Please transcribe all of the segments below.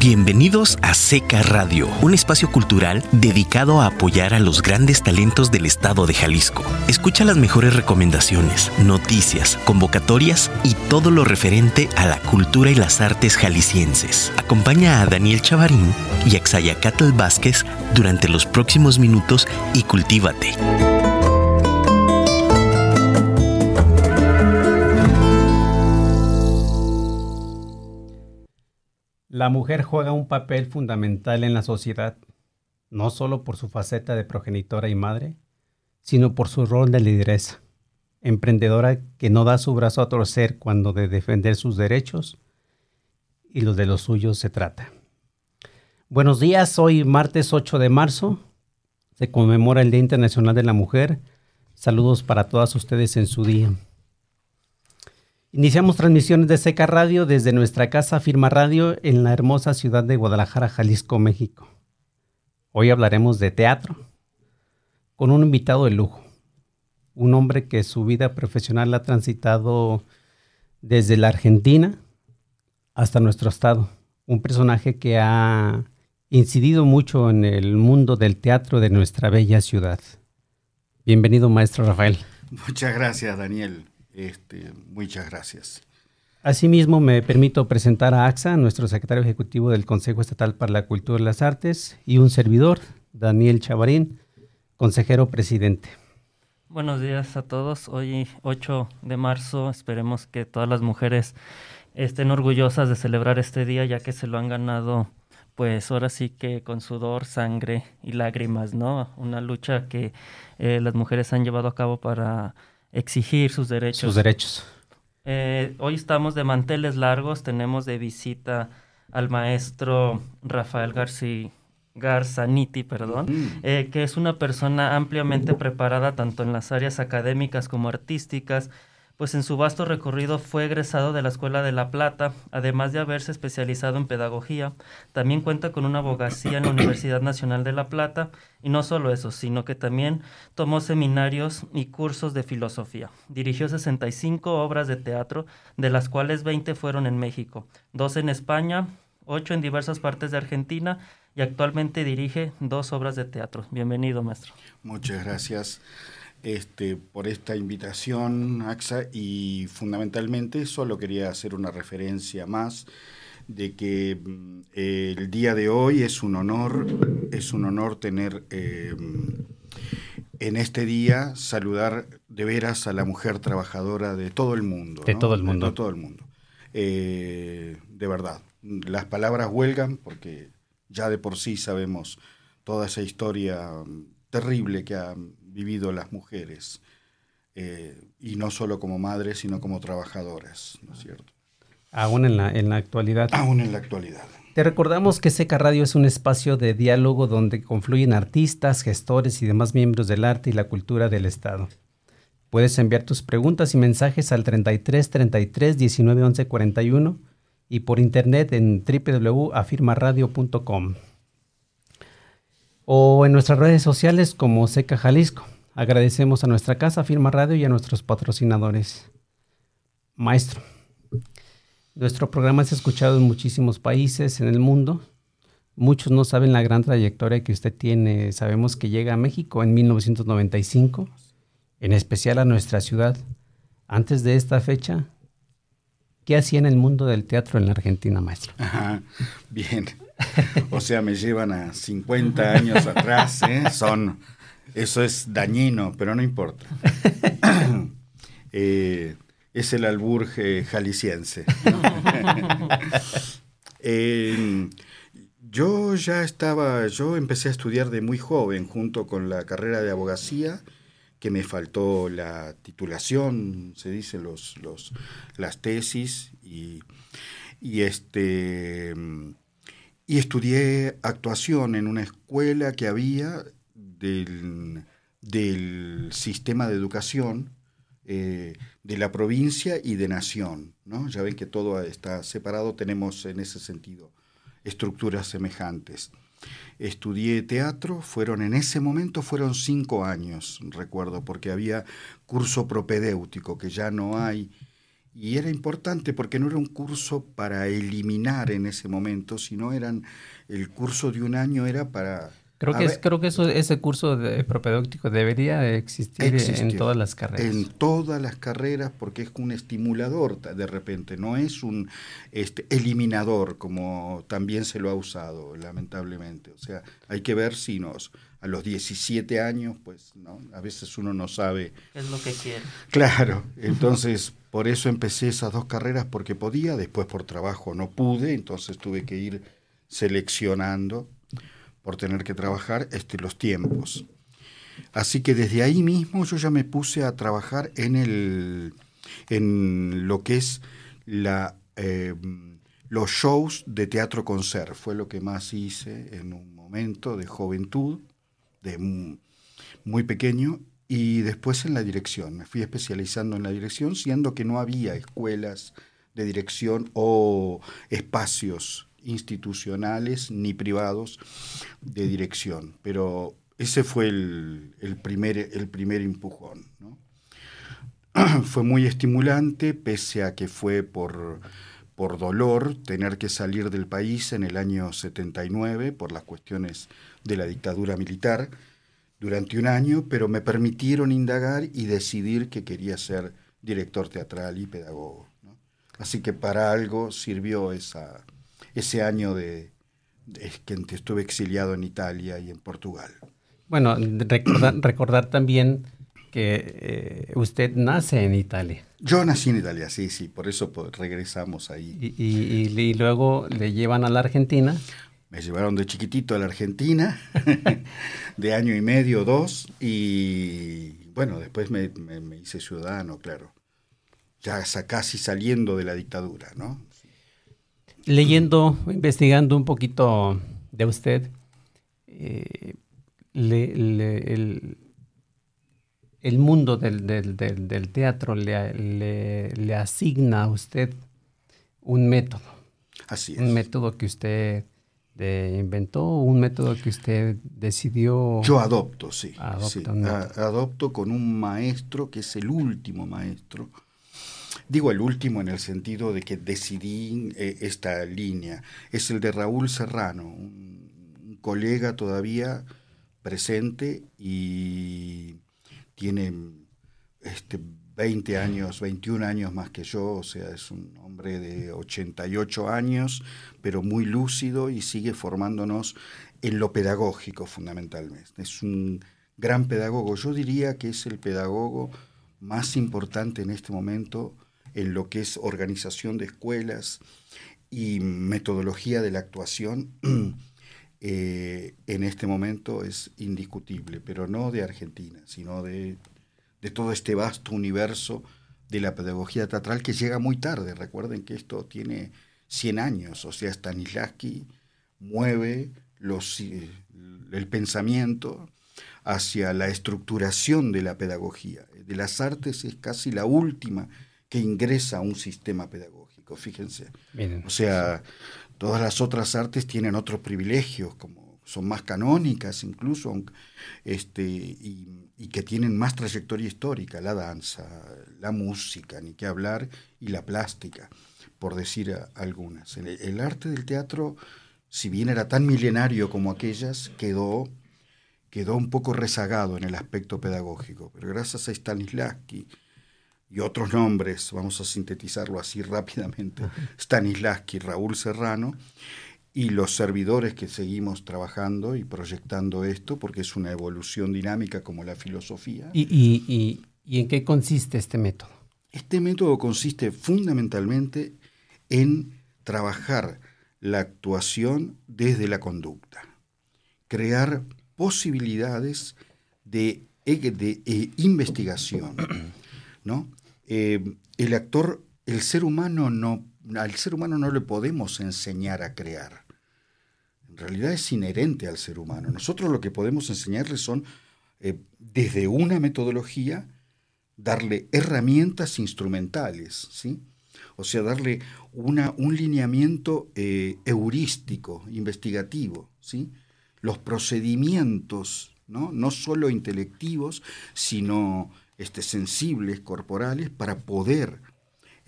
Bienvenidos a Seca Radio, un espacio cultural dedicado a apoyar a los grandes talentos del estado de Jalisco. Escucha las mejores recomendaciones, noticias, convocatorias y todo lo referente a la cultura y las artes jaliscienses. Acompaña a Daniel Chavarín y a Xayacatl Vázquez durante los próximos minutos y cultívate. La mujer juega un papel fundamental en la sociedad, no solo por su faceta de progenitora y madre, sino por su rol de lideresa, emprendedora que no da su brazo a torcer cuando de defender sus derechos y los de los suyos se trata. Buenos días, hoy martes 8 de marzo, se conmemora el Día Internacional de la Mujer. Saludos para todas ustedes en su día. Iniciamos transmisiones de Seca Radio desde nuestra casa Firma Radio en la hermosa ciudad de Guadalajara, Jalisco, México. Hoy hablaremos de teatro con un invitado de lujo, un hombre que su vida profesional ha transitado desde la Argentina hasta nuestro estado, un personaje que ha incidido mucho en el mundo del teatro de nuestra bella ciudad. Bienvenido, maestro Rafael. Muchas gracias, Daniel. Este, muchas gracias. Asimismo, me permito presentar a AXA, nuestro secretario ejecutivo del Consejo Estatal para la Cultura y las Artes, y un servidor, Daniel Chavarín, consejero presidente. Buenos días a todos. Hoy, 8 de marzo, esperemos que todas las mujeres estén orgullosas de celebrar este día, ya que se lo han ganado, pues ahora sí que con sudor, sangre y lágrimas, ¿no? Una lucha que eh, las mujeres han llevado a cabo para exigir sus derechos. Sus derechos. Eh, hoy estamos de manteles largos, tenemos de visita al maestro Rafael García. Garzaniti, perdón, eh, que es una persona ampliamente preparada tanto en las áreas académicas como artísticas, pues en su vasto recorrido fue egresado de la Escuela de La Plata, además de haberse especializado en pedagogía, también cuenta con una abogacía en la Universidad Nacional de La Plata, y no solo eso, sino que también tomó seminarios y cursos de filosofía. Dirigió 65 obras de teatro, de las cuales 20 fueron en México, dos en España, ocho en diversas partes de Argentina, y actualmente dirige dos obras de teatro. Bienvenido, maestro. Muchas gracias este, por esta invitación, AXA, y fundamentalmente solo quería hacer una referencia más de que mm, el día de hoy es un honor, es un honor tener eh, en este día saludar de veras a la mujer trabajadora de todo el mundo. De todo el mundo. De todo el mundo. Eh, de verdad. Las palabras huelgan porque ya de por sí sabemos toda esa historia terrible que han vivido las mujeres, eh, y no solo como madres, sino como trabajadoras, ¿no es cierto? Aún en la, en la actualidad. Aún en la actualidad. Te recordamos que Seca Radio es un espacio de diálogo donde confluyen artistas, gestores y demás miembros del arte y la cultura del Estado. Puedes enviar tus preguntas y mensajes al 33 33 19 11 41 y por internet en www.afirmaradio.com o en nuestras redes sociales como Seca Jalisco. Agradecemos a nuestra casa Firma Radio y a nuestros patrocinadores. Maestro, nuestro programa es escuchado en muchísimos países en el mundo. Muchos no saben la gran trayectoria que usted tiene. Sabemos que llega a México en 1995, en especial a nuestra ciudad. Antes de esta fecha, ¿qué hacía en el mundo del teatro en la Argentina, maestro? Ajá, bien. O sea, me llevan a 50 años atrás, ¿eh? Son, eso es dañino, pero no importa. Eh, es el alburge jalisciense. yo ya estaba, yo empecé a estudiar de muy joven, junto con la carrera de abogacía, que me faltó la titulación, se dice, los, los, las tesis, y, y este y estudié actuación en una escuela que había del, sistema de educación eh, de la provincia y de nación. ¿no? Ya ven que todo está separado, tenemos en ese sentido estructuras semejantes. Estudié teatro, fueron en ese momento fueron cinco años, recuerdo, porque había curso propedéutico que ya no hay Y era importante porque no era un curso para eliminar en ese momento, sino eran el curso de un año era para Creo que, es, creo que eso, ese curso de propedéutico debería existir en todas las carreras. En todas las carreras porque es un estimulador de repente, no es un este, eliminador como también se lo ha usado, lamentablemente. O sea, hay que ver si nos, a los 17 años, pues no, a veces uno no sabe. Es lo que quiere. Claro, entonces por eso empecé esas dos carreras porque podía, después por trabajo no pude, entonces tuve que ir seleccionando por tener que trabajar este, los tiempos. Así que desde ahí mismo yo ya me puse a trabajar en, el, en lo que es eh, los shows de teatro concert. Fue lo que más hice en un momento de juventud, de muy pequeño, y después en la dirección. Me fui especializando en la dirección, siendo que no había escuelas de dirección o espacios institucionales ni privados de dirección, pero ese fue el, primer, el primer empujón. fue muy estimulante, pese a que fue por, por dolor tener que salir del país en el año 79 por las cuestiones de la dictadura militar durante un año, pero me permitieron indagar y decidir que quería ser director teatral y pedagogo. Así que para algo sirvió esa, ese año de, que estuve exiliado en Italia y en Portugal. Bueno, recordar, recordar también que eh, usted nace en Italia. Yo nací en Italia, sí, sí, por eso regresamos ahí. Y, y, luego le llevan a la Argentina. Me llevaron de chiquitito a la Argentina, de año y medio, dos, y bueno, después me, me hice ciudadano, claro, ya casi saliendo de la dictadura, ¿no? leyendo, investigando un poquito de usted, eh, el, mundo del, teatro le, asigna a usted un método. Así es. Un método que usted inventó, un método que usted decidió. Yo adopto, sí. adopto con un maestro que es el último maestro Digo el último en el sentido de que decidí eh, esta línea. Es el de Raúl Serrano, un, colega todavía presente y tiene este, 20 años, 21 años más que yo, o sea, es un hombre de 88 años, pero muy lúcido y sigue formándonos en lo pedagógico fundamentalmente. Es un gran pedagogo. Yo diría que es el pedagogo más importante en este momento en lo que es organización de escuelas y metodología de la actuación, eh, en este momento es indiscutible, pero no de Argentina, sino de, todo este vasto universo de la pedagogía teatral que llega muy tarde. Recuerden que esto tiene 100 años, o sea, Stanislavski mueve los, eh, el pensamiento hacia la estructuración de la pedagogía. De las artes es casi la última que ingresa a un sistema pedagógico, fíjense. O sea, todas las otras artes tienen otros privilegios, como son más canónicas incluso, este, y, que tienen más trayectoria histórica, la danza, la música, ni qué hablar, y la plástica, por decir algunas. El, arte del teatro, si bien era tan milenario como aquellas, quedó quedó un poco rezagado en el aspecto pedagógico, pero gracias a Stanislavski, y otros nombres, vamos a sintetizarlo así rápidamente, Stanislavski, Raúl Serrano, y los servidores que seguimos trabajando y proyectando esto, porque es una evolución dinámica como la filosofía. ¿Y, y, y, en qué consiste este método? Este método consiste fundamentalmente en trabajar la actuación desde la conducta, crear posibilidades de, de eh, investigación, ¿no? Eh, el actor, el ser humano no, al ser humano no le podemos enseñar a crear. En realidad es inherente al ser humano. Nosotros lo que podemos enseñarle son, eh, desde una metodología, darle herramientas instrumentales, ¿sí? O sea, darle una, un lineamiento eh, heurístico, investigativo, ¿sí? Los procedimientos, ¿no? No solo intelectivos, sino este, sensibles, corporales, para poder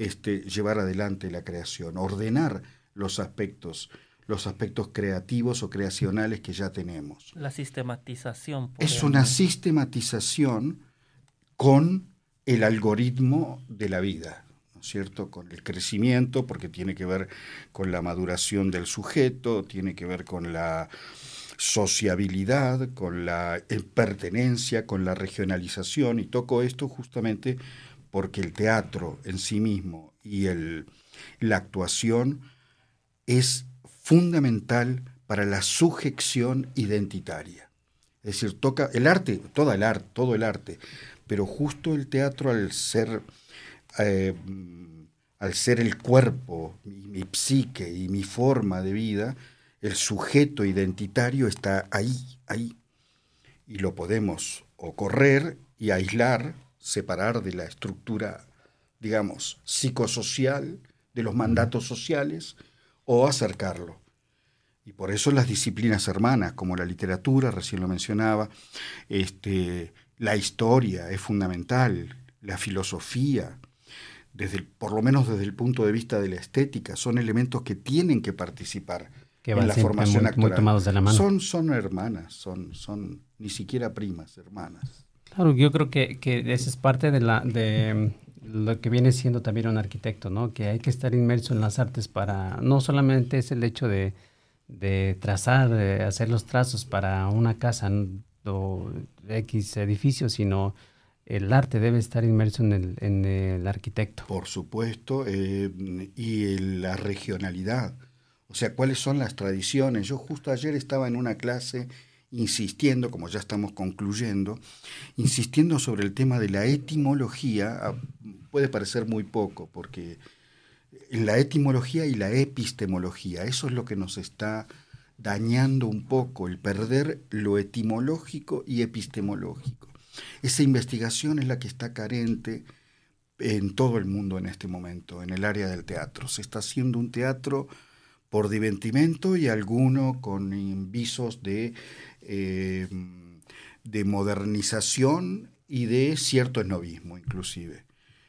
este, llevar adelante la creación, ordenar los aspectos los aspectos creativos o creacionales que ya tenemos. La sistematización. Es una sistematización con el algoritmo de la vida, ¿no es cierto? Con el crecimiento, porque tiene que ver con la maduración del sujeto, tiene que ver con la sociabilidad, con la pertenencia, con la regionalización, y toco esto justamente porque el teatro en sí mismo y el, la actuación es fundamental para la sujeción identitaria. Es decir, toca el arte, todo el arte, todo el arte, pero justo el teatro al ser, eh, al ser el cuerpo, mi, mi, psique y mi forma de vida, el sujeto identitario está ahí, ahí. Y lo podemos o correr y aislar, separar de la estructura, digamos, psicosocial, de los mandatos sociales, o acercarlo. Y por eso las disciplinas hermanas, como la literatura, recién lo mencionaba, este, la historia es fundamental, la filosofía, desde por lo menos desde el punto de vista de la estética, son elementos que tienen que participar en la formación actual. de la mano. Son, son hermanas, son, son ni siquiera primas, hermanas. Claro, yo creo que, que esa es parte de, la, de lo que viene siendo también un arquitecto, ¿no? Que hay que estar inmerso en las artes para, no solamente es el hecho de, de trazar, de hacer los trazos para una casa o X edificio, sino el arte debe estar inmerso en el, en el arquitecto. Por supuesto, eh, y la regionalidad. O sea, cuáles son las tradiciones. Yo justo ayer estaba en una clase insistiendo, como ya estamos concluyendo, insistiendo sobre el tema de la etimología. Ah, puede parecer muy poco, porque la etimología y la epistemología, eso es lo que nos está dañando un poco, el perder lo etimológico y epistemológico. Esa investigación es la que está carente en todo el mundo en este momento, en el área del teatro. Se está haciendo un teatro por divertimento y alguno con visos de, eh, de modernización y de cierto esnovismo inclusive.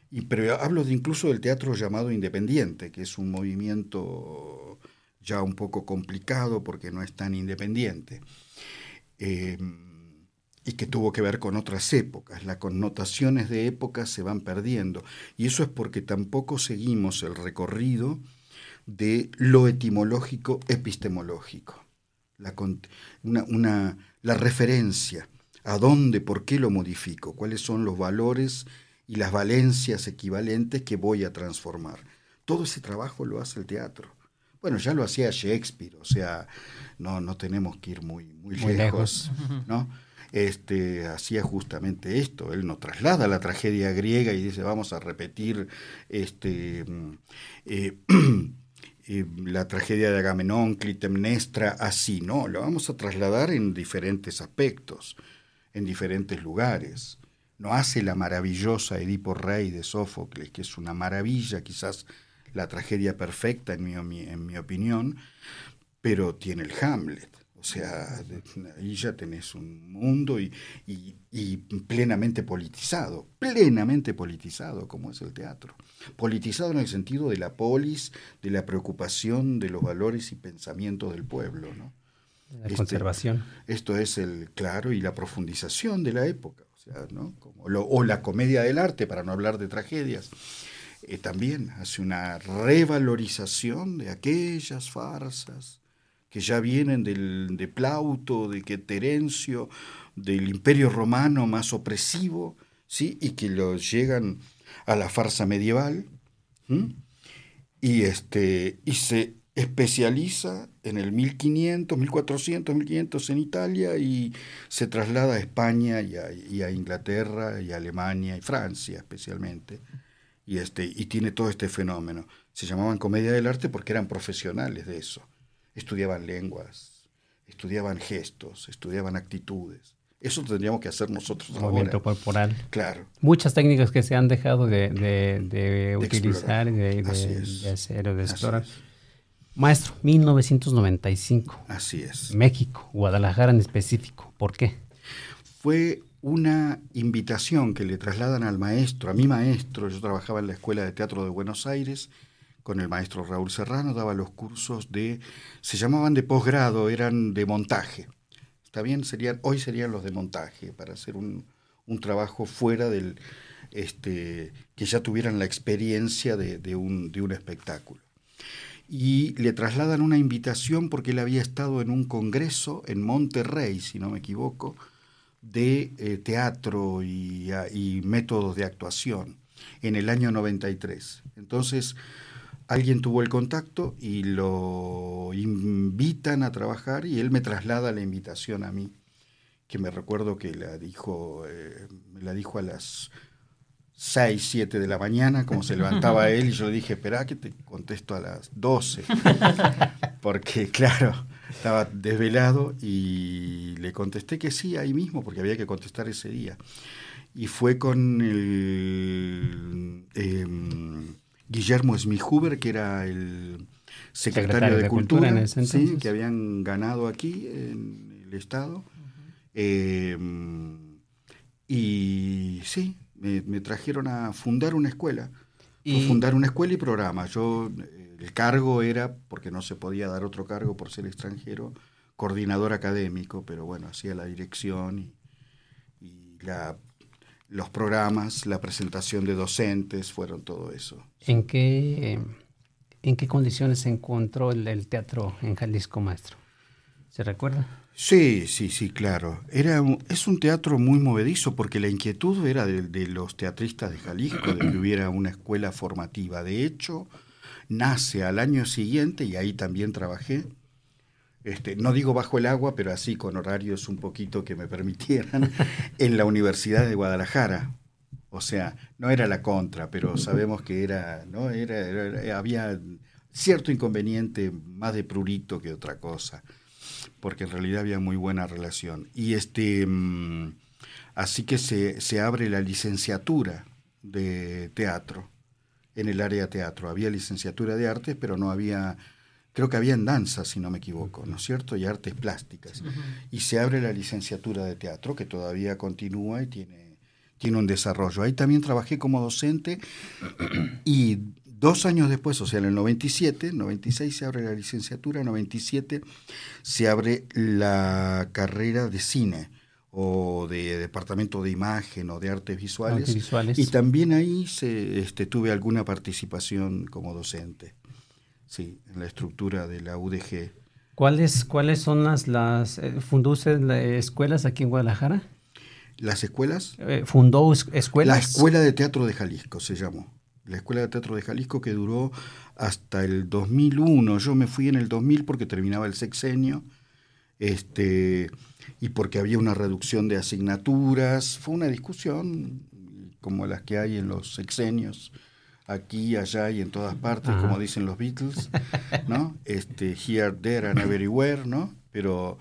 Y, pero hablo de incluso del teatro llamado independiente, que es un movimiento ya un poco complicado porque no es tan independiente, eh, y que tuvo que ver con otras épocas. Las connotaciones de épocas se van perdiendo, y eso es porque tampoco seguimos el recorrido de lo etimológico epistemológico, la, una, la referencia, a dónde, por qué lo modifico, cuáles son los valores y las valencias equivalentes que voy a transformar. Todo ese trabajo lo hace el teatro. Bueno, ya lo hacía Shakespeare, o sea, no, no tenemos que ir muy, muy, lejos, ¿no? Este, hacía justamente esto, él no traslada la tragedia griega y dice vamos a repetir este, mm, eh, la tragedia de Agamenón, Clitemnestra, así, no, lo vamos a trasladar en diferentes aspectos, en diferentes lugares. No hace la maravillosa Edipo Rey de Sófocles, que es una maravilla, quizás la tragedia perfecta en mi opinión, pero tiene el Hamlet. O sea, ahí ya tenés un mundo y, y, plenamente politizado, plenamente politizado como es el teatro. Politizado en el sentido de la polis, de la preocupación de los valores y pensamientos del pueblo. ¿no? La este, conservación. Esto es el claro y la profundización de la época. O, sea, ¿no? Como o la comedia del arte, para no hablar de tragedias. Eh, también hace una revalorización de aquellas farsas que ya vienen del, de Plauto, de que Terencio, del imperio romano más opresivo, ¿sí? y que lo llegan a la farsa medieval, y, este, y se especializa en el 1500, 1400, 1500 en Italia y se traslada a España y a, y a Inglaterra y a Alemania y Francia especialmente y, este, y tiene todo este fenómeno. Se llamaban comedia del arte porque eran profesionales de eso. Estudiaban lenguas, estudiaban gestos, estudiaban actitudes. Eso tendríamos que hacer nosotros Movimiento corporal. Claro. Muchas técnicas que se han dejado de, de, utilizar, de, de, hacer o de explorar. Maestro, 1995. Así es. México, Guadalajara en específico. ¿Por qué? Fue una invitación que le trasladan al maestro, a mi maestro, yo trabajaba en la Escuela de Teatro de Buenos Aires, con el maestro Raúl Serrano, daba los cursos de, se llamaban de posgrado, eran de montaje. Está bien, serían, hoy serían los de montaje, para hacer un, trabajo fuera del, este, que ya tuvieran la experiencia de, un, de un espectáculo. Y le trasladan una invitación porque él había estado en un congreso en Monterrey, si no me equivoco, de eh, teatro y, y, métodos de actuación en el año 93. Entonces, alguien tuvo el contacto y lo invitan a trabajar y él me traslada la invitación a mí, que me recuerdo que la dijo, eh, la dijo a las 6, 7 de la mañana, como se levantaba él, y yo le dije, espera que te contesto a las 12, porque claro, estaba desvelado y le contesté que sí ahí mismo, porque había que contestar ese día. Y fue con el em, Guillermo Smihuber, que era el secretario, de, Cultura, que habían ganado aquí en el Estado. Em, y sí, me, trajeron a fundar una escuela. Fundar una escuela y programa. Yo el cargo era, porque no se podía dar otro cargo por ser extranjero, coordinador académico, pero bueno, hacía la dirección y, los programas, la presentación de docentes, fueron todo eso. ¿En qué, en qué condiciones se encontró el, teatro en Jalisco, maestro? ¿Se recuerda? Sí, sí, sí, claro. Era es un teatro muy movedizo porque la inquietud era de, de, los teatristas de Jalisco de que hubiera una escuela formativa. De hecho, nace al año siguiente y ahí también trabajé. Este, no digo bajo el agua, pero así con horarios un poquito que me permitieran, en la Universidad de Guadalajara. O sea, no era la contra, pero sabemos que era, ¿no? Era, había cierto inconveniente más de prurito que otra cosa, porque en realidad había muy buena relación. Y este, mm, así que se, se abre la licenciatura de teatro en el área de teatro. Había licenciatura de artes, pero no había, creo que había en danza, si no me equivoco, ¿no es cierto? Y artes plásticas. Y se abre la licenciatura de teatro, que todavía continúa y tiene, tiene un desarrollo. Ahí también trabajé como docente y dos años después, o sea, en el 97, 96 se abre la licenciatura, 97 se abre la carrera de cine o de departamento de imagen o de artes visuales. Y también ahí se, este, tuve alguna participación como docente, sí, en la estructura de la UDG. ¿Cuáles, cuáles son las, las eh, fundó escuelas aquí en Guadalajara? ¿Las escuelas? Eh, ¿Fundó escuelas? La Escuela de Teatro de Jalisco se llamó. La Escuela de Teatro de Jalisco que duró hasta el 2001. Yo me fui en el 2000 porque terminaba el sexenio. Este, y porque había una reducción de asignaturas. Fue una discusión como las que hay en los sexenios, aquí, allá y en todas partes, como dicen los Beatles, ¿no? Este, here, there and everywhere, ¿no? Pero,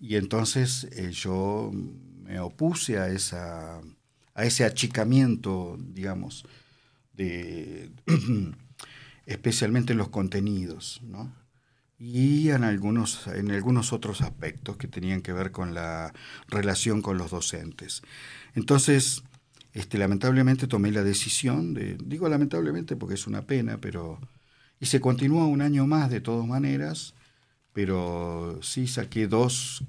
y entonces eh, yo me opuse a, esa, a ese achicamiento, digamos, de, especialmente en los contenidos, ¿no? y en algunos, en algunos otros aspectos que tenían que ver con la relación con los docentes. Entonces, este, lamentablemente tomé la decisión de, digo lamentablemente porque es una pena, pero, y se continúa un año más de todas maneras, pero sí saqué dos,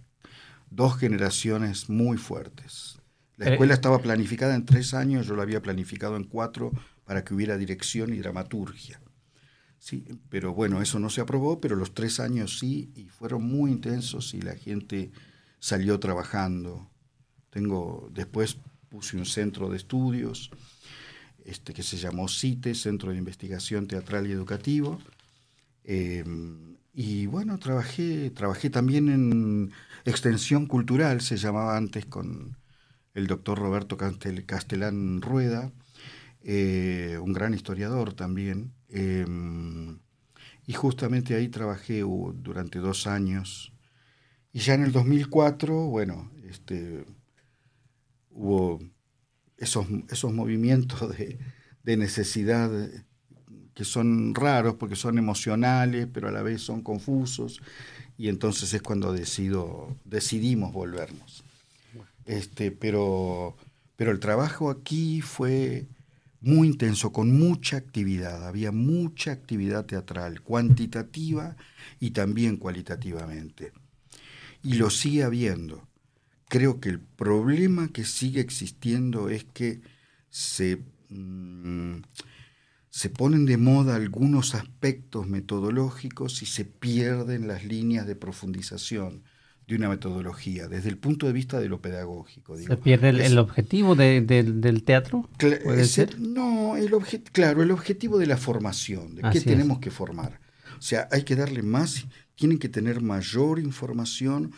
dos generaciones muy fuertes. La eh, escuela estaba planificada en tres años, yo la había planificado en cuatro para que hubiera dirección y dramaturgia. Sí, pero bueno, eso no se aprobó, pero los tres años sí, y fueron muy intensos y la gente salió trabajando. Tengo, después puse un centro de estudios este, que se llamó CITE, Centro de Investigación Teatral y Educativo. Em, y bueno, trabajé, trabajé también en extensión cultural, se llamaba antes con el doctor Roberto Castellán Rueda, eh, un gran historiador también. Em, y justamente ahí trabajé durante dos años. Y ya en el 2004, bueno, este, hubo esos, esos movimientos de, de necesidad que son raros porque son emocionales, pero a la vez son confusos, y entonces es cuando decido, decidimos volvernos. Este, pero, pero el trabajo aquí fue muy intenso, con mucha actividad. Había mucha actividad teatral, cuantitativa y también cualitativamente. Y lo sigue habiendo. Creo que el problema que sigue existiendo es que se, mm, se ponen de moda algunos aspectos metodológicos y se pierden las líneas de profundización de una metodología, desde el punto de vista de lo pedagógico. ¿Se pierde el, objetivo del teatro? ¿Puede ser? No, el claro, el objetivo de la formación, de qué tenemos que formar. O sea, hay que darle más, tienen que tener mayor información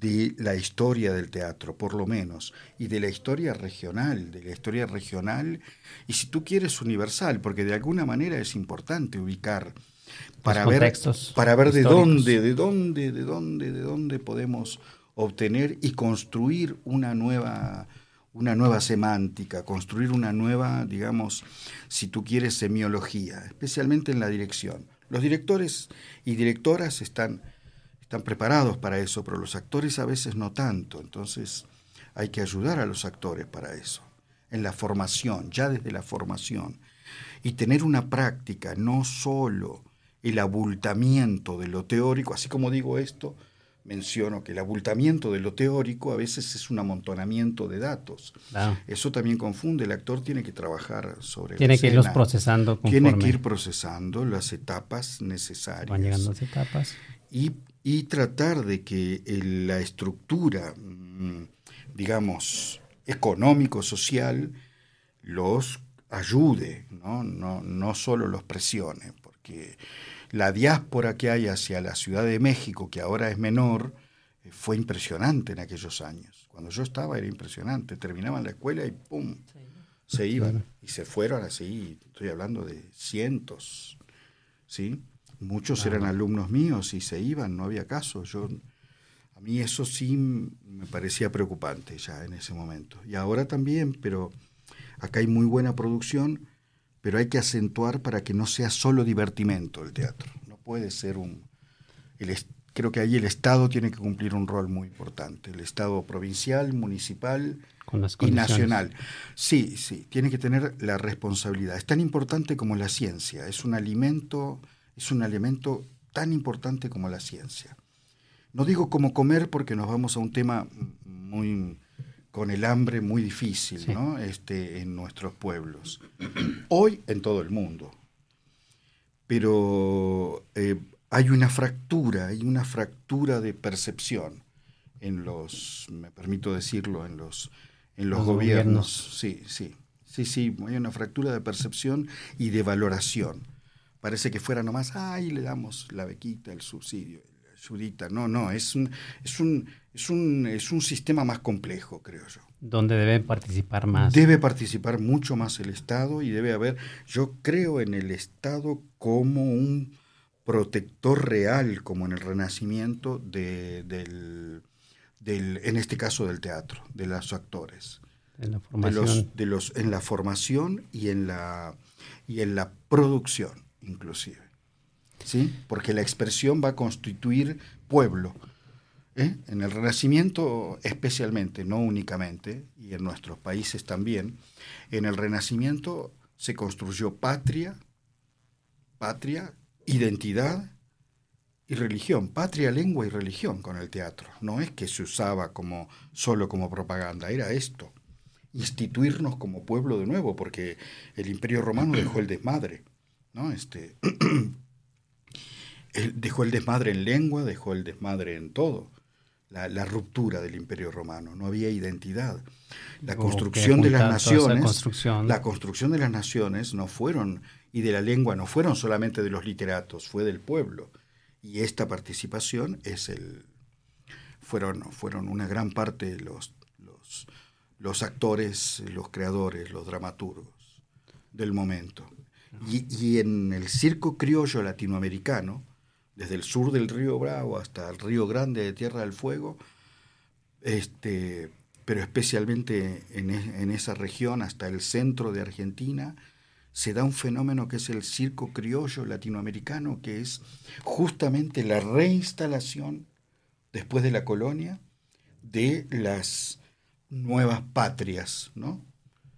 de la historia del teatro, por lo menos, y de la historia regional, de la historia regional, y si tú quieres universal, porque de alguna manera es importante ubicar para ver, para ver de dónde, de dónde, de dónde, de dónde podemos obtener y construir una nueva, una nueva semántica, construir una nueva, digamos, si tú quieres, semiología, especialmente en la dirección. Los directores y directoras están, están preparados para eso, pero los actores a veces no tanto. Entonces hay que ayudar a los actores para eso, en la formación, ya desde la formación. Y tener una práctica, no solo el abultamiento de lo teórico, así como digo esto, menciono que el abultamiento de lo teórico a veces es un amontonamiento de datos. Eso también confunde, el actor tiene que trabajar sobre Tiene que irlos procesando Tiene que ir procesando las etapas necesarias. Van llegando las etapas. Y, y tratar de que la estructura, mm, digamos, económico-social los ayude, ¿no? No, no solo los presione, porque la diáspora que hay hacia la Ciudad de México, que ahora es menor, eh, fue impresionante en aquellos años. Cuando yo estaba era impresionante. Terminaban la escuela y ¡pum! Se iban. Y se fueron así. Estoy hablando de cientos. ¿Sí? Muchos eran alumnos míos y se iban, no había caso. Yo, a mí eso sí me parecía preocupante ya en ese momento. Y ahora también, pero acá hay muy buena producción pero hay que acentuar para que no sea solo divertimento el teatro. No puede ser un... creo que ahí el Estado tiene que cumplir un rol muy importante, el Estado provincial, municipal y nacional. Sí, sí, tiene que tener la responsabilidad. Es tan importante como la ciencia, es un alimento, es un alimento tan importante como la ciencia. No digo como comer porque nos vamos a un tema muy con el hambre muy difícil ¿no? este, en nuestros pueblos. Hoy en todo el mundo. Pero eh, hay una fractura, hay una fractura de percepción en los, me permito decirlo, en los, en los, gobiernos. Sí, sí, sí, sí, hay una fractura de percepción y de valoración. Parece que fuera nomás, ay, le damos la bequita, el subsidio, no, no, es un, es un, es un, es un sistema más complejo, creo yo. Donde debe participar más. Debe participar mucho más el Estado y debe haber, yo creo en el Estado como un protector real, como en el Renacimiento, de, del, del, en este caso del teatro, de los actores. En la formación. De los, en la formación y en la, y en la producción, inclusive. ¿sí? porque la expresión va a constituir pueblo. ¿eh? En el Renacimiento especialmente, no únicamente, y en nuestros países también, en el Renacimiento se construyó patria, patria, identidad y religión, patria, lengua y religión con el teatro. No es que se usaba como solo como propaganda, era esto, instituirnos como pueblo de nuevo, porque el Imperio Romano dejó el desmadre, ¿no? Este, dejó el desmadre en lengua, dejó el desmadre en todo. La, ruptura del imperio romano, no había identidad. La construcción de las naciones, la construcción de las naciones no fueron, y de la lengua no fueron solamente de los literatos, fue del pueblo. Y esta participación es el, fueron, fueron una gran parte los, los, los actores, los creadores, los dramaturgos del momento. Y, en el circo criollo latinoamericano, desde el sur del río Bravo hasta el río Grande de Tierra del Fuego, este, pero especialmente en, e, en, esa región hasta el centro de Argentina, se da un fenómeno que es el circo criollo latinoamericano, que es justamente la reinstalación después de la colonia de las nuevas patrias, ¿no?